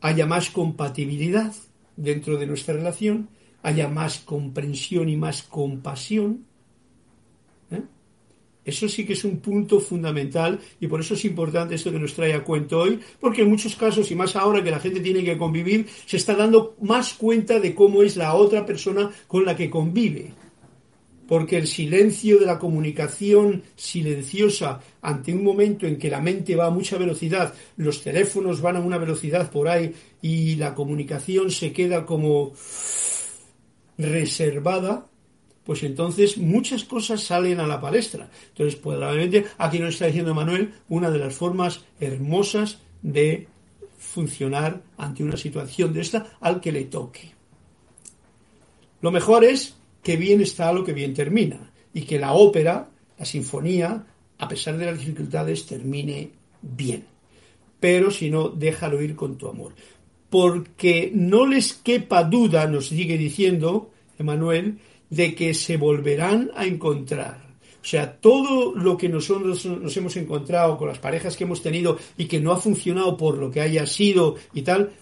A: haya más compatibilidad dentro de nuestra relación, haya más comprensión y más compasión. ¿eh? Eso sí que es un punto fundamental y por eso es importante esto que nos trae a cuento hoy, porque en muchos casos, y más ahora que la gente tiene que convivir, se está dando más cuenta de cómo es la otra persona con la que convive. Porque el silencio de la comunicación silenciosa ante un momento en que la mente va a mucha velocidad, los teléfonos van a una velocidad por ahí y la comunicación se queda como reservada, pues entonces muchas cosas salen a la palestra. Entonces, probablemente aquí nos está diciendo Manuel una de las formas hermosas de funcionar ante una situación de esta al que le toque. Lo mejor es que bien está lo que bien termina y que la ópera, la sinfonía, a pesar de las dificultades, termine bien. Pero si no, déjalo ir con tu amor. Porque no les quepa duda, nos sigue diciendo Emanuel, de que se volverán a encontrar. O sea, todo lo que nosotros nos hemos encontrado con las parejas que hemos tenido y que no ha funcionado por lo que haya sido y tal,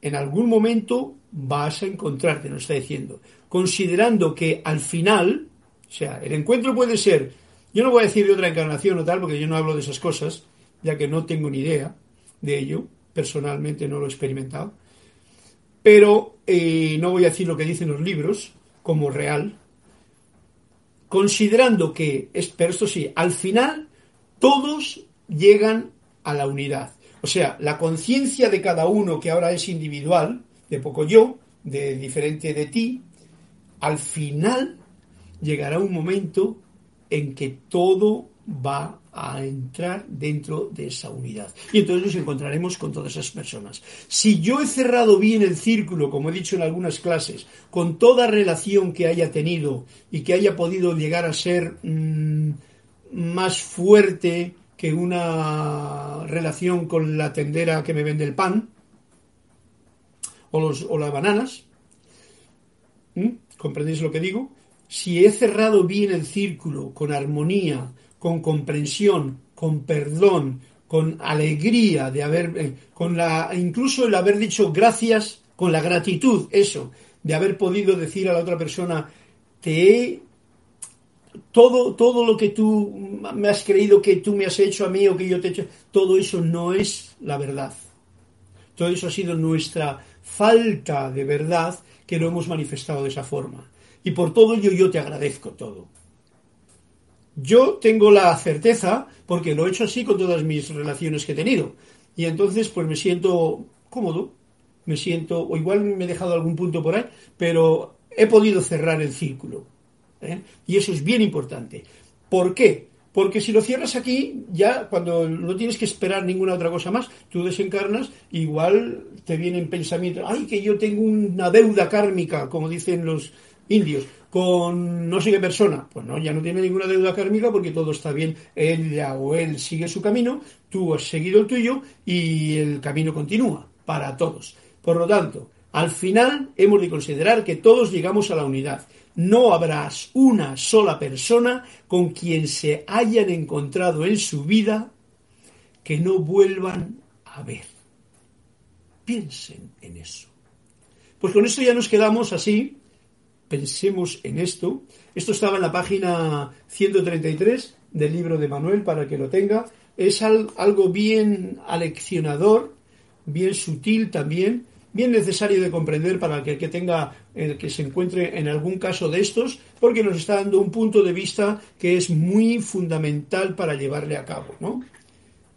A: en algún momento vas a encontrarte, nos está diciendo considerando que al final, o sea, el encuentro puede ser, yo no voy a decir de otra encarnación o tal, porque yo no hablo de esas cosas, ya que no tengo ni idea de ello, personalmente no lo he experimentado, pero eh, no voy a decir lo que dicen los libros como real, considerando que, pero esto sí, al final todos llegan a la unidad. O sea, la conciencia de cada uno que ahora es individual, de poco yo, de diferente de ti, al final llegará un momento en que todo va a entrar dentro de esa unidad. Y entonces nos encontraremos con todas esas personas. Si yo he cerrado bien el círculo, como he dicho en algunas clases, con toda relación que haya tenido y que haya podido llegar a ser mmm, más fuerte que una relación con la tendera que me vende el pan o, los, o las bananas. ¿Mm? ¿Comprendéis lo que digo? Si he cerrado bien el círculo con armonía, con comprensión, con perdón, con alegría de haber, eh, con la, incluso el haber dicho gracias, con la gratitud, eso, de haber podido decir a la otra persona, te he todo, todo lo que tú me has creído que tú me has hecho a mí o que yo te he hecho, todo eso no es la verdad. Todo eso ha sido nuestra falta de verdad que lo hemos manifestado de esa forma. Y por todo ello yo te agradezco todo. Yo tengo la certeza, porque lo he hecho así con todas mis relaciones que he tenido. Y entonces pues me siento cómodo, me siento, o igual me he dejado algún punto por ahí, pero he podido cerrar el círculo. ¿eh? Y eso es bien importante. ¿Por qué? Porque si lo cierras aquí, ya cuando no tienes que esperar ninguna otra cosa más, tú desencarnas, igual te vienen pensamientos, ay, que yo tengo una deuda kármica, como dicen los indios, con no qué persona. Pues no, ya no tiene ninguna deuda kármica porque todo está bien. Ella o él sigue su camino, tú has seguido el tuyo y el camino continúa para todos. Por lo tanto, al final hemos de considerar que todos llegamos a la unidad no habrás una sola persona con quien se hayan encontrado en su vida que no vuelvan a ver. Piensen en eso. Pues con esto ya nos quedamos así. Pensemos en esto. Esto estaba en la página 133 del libro de Manuel para que lo tenga. Es algo bien aleccionador, bien sutil también, bien necesario de comprender para el que, tenga, el que se encuentre en algún caso de estos, porque nos está dando un punto de vista que es muy fundamental para llevarle a cabo, ¿no?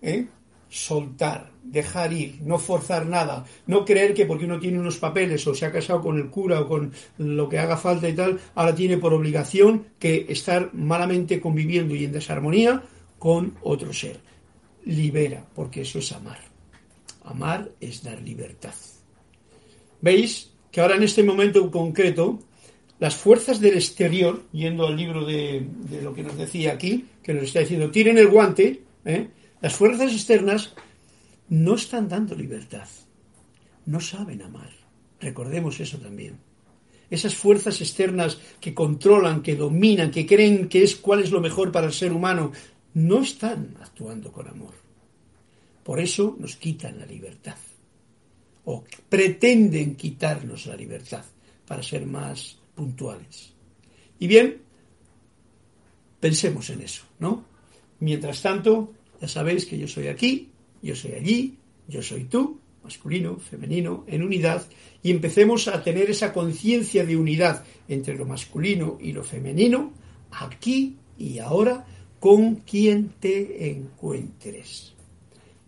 A: ¿Eh? Soltar, dejar ir, no forzar nada, no creer que porque uno tiene unos papeles o se ha casado con el cura o con lo que haga falta y tal, ahora tiene por obligación que estar malamente conviviendo y en desarmonía con otro ser. Libera, porque eso es amar. Amar es dar libertad. Veis que ahora en este momento concreto, las fuerzas del exterior, yendo al libro de, lo que nos decía aquí, que nos está diciendo, tiren el guante, ¿eh? las fuerzas externas no están dando libertad, no saben amar. Recordemos eso también. Esas fuerzas externas que controlan, que dominan, que creen que es cuál es lo mejor para el ser humano, no están actuando con amor. Por eso nos quitan la libertad o pretenden quitarnos la libertad, para ser más puntuales. Y bien, pensemos en eso, ¿no? Mientras tanto, ya sabéis que yo soy aquí, yo soy allí, yo soy tú, masculino, femenino, en unidad, y empecemos a tener esa conciencia de unidad entre lo masculino y lo femenino, aquí y ahora, con quien te encuentres,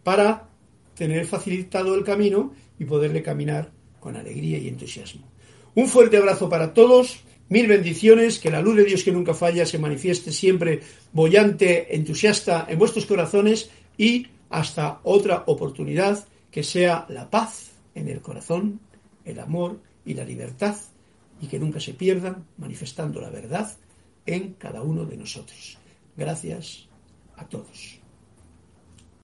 A: para tener facilitado el camino y poderle caminar con alegría y entusiasmo. Un fuerte abrazo para todos, mil bendiciones, que la luz de Dios que nunca falla se manifieste siempre bollante, entusiasta en vuestros corazones y hasta otra oportunidad que sea la paz en el corazón, el amor y la libertad y que nunca se pierdan manifestando la verdad en cada uno de nosotros. Gracias a todos.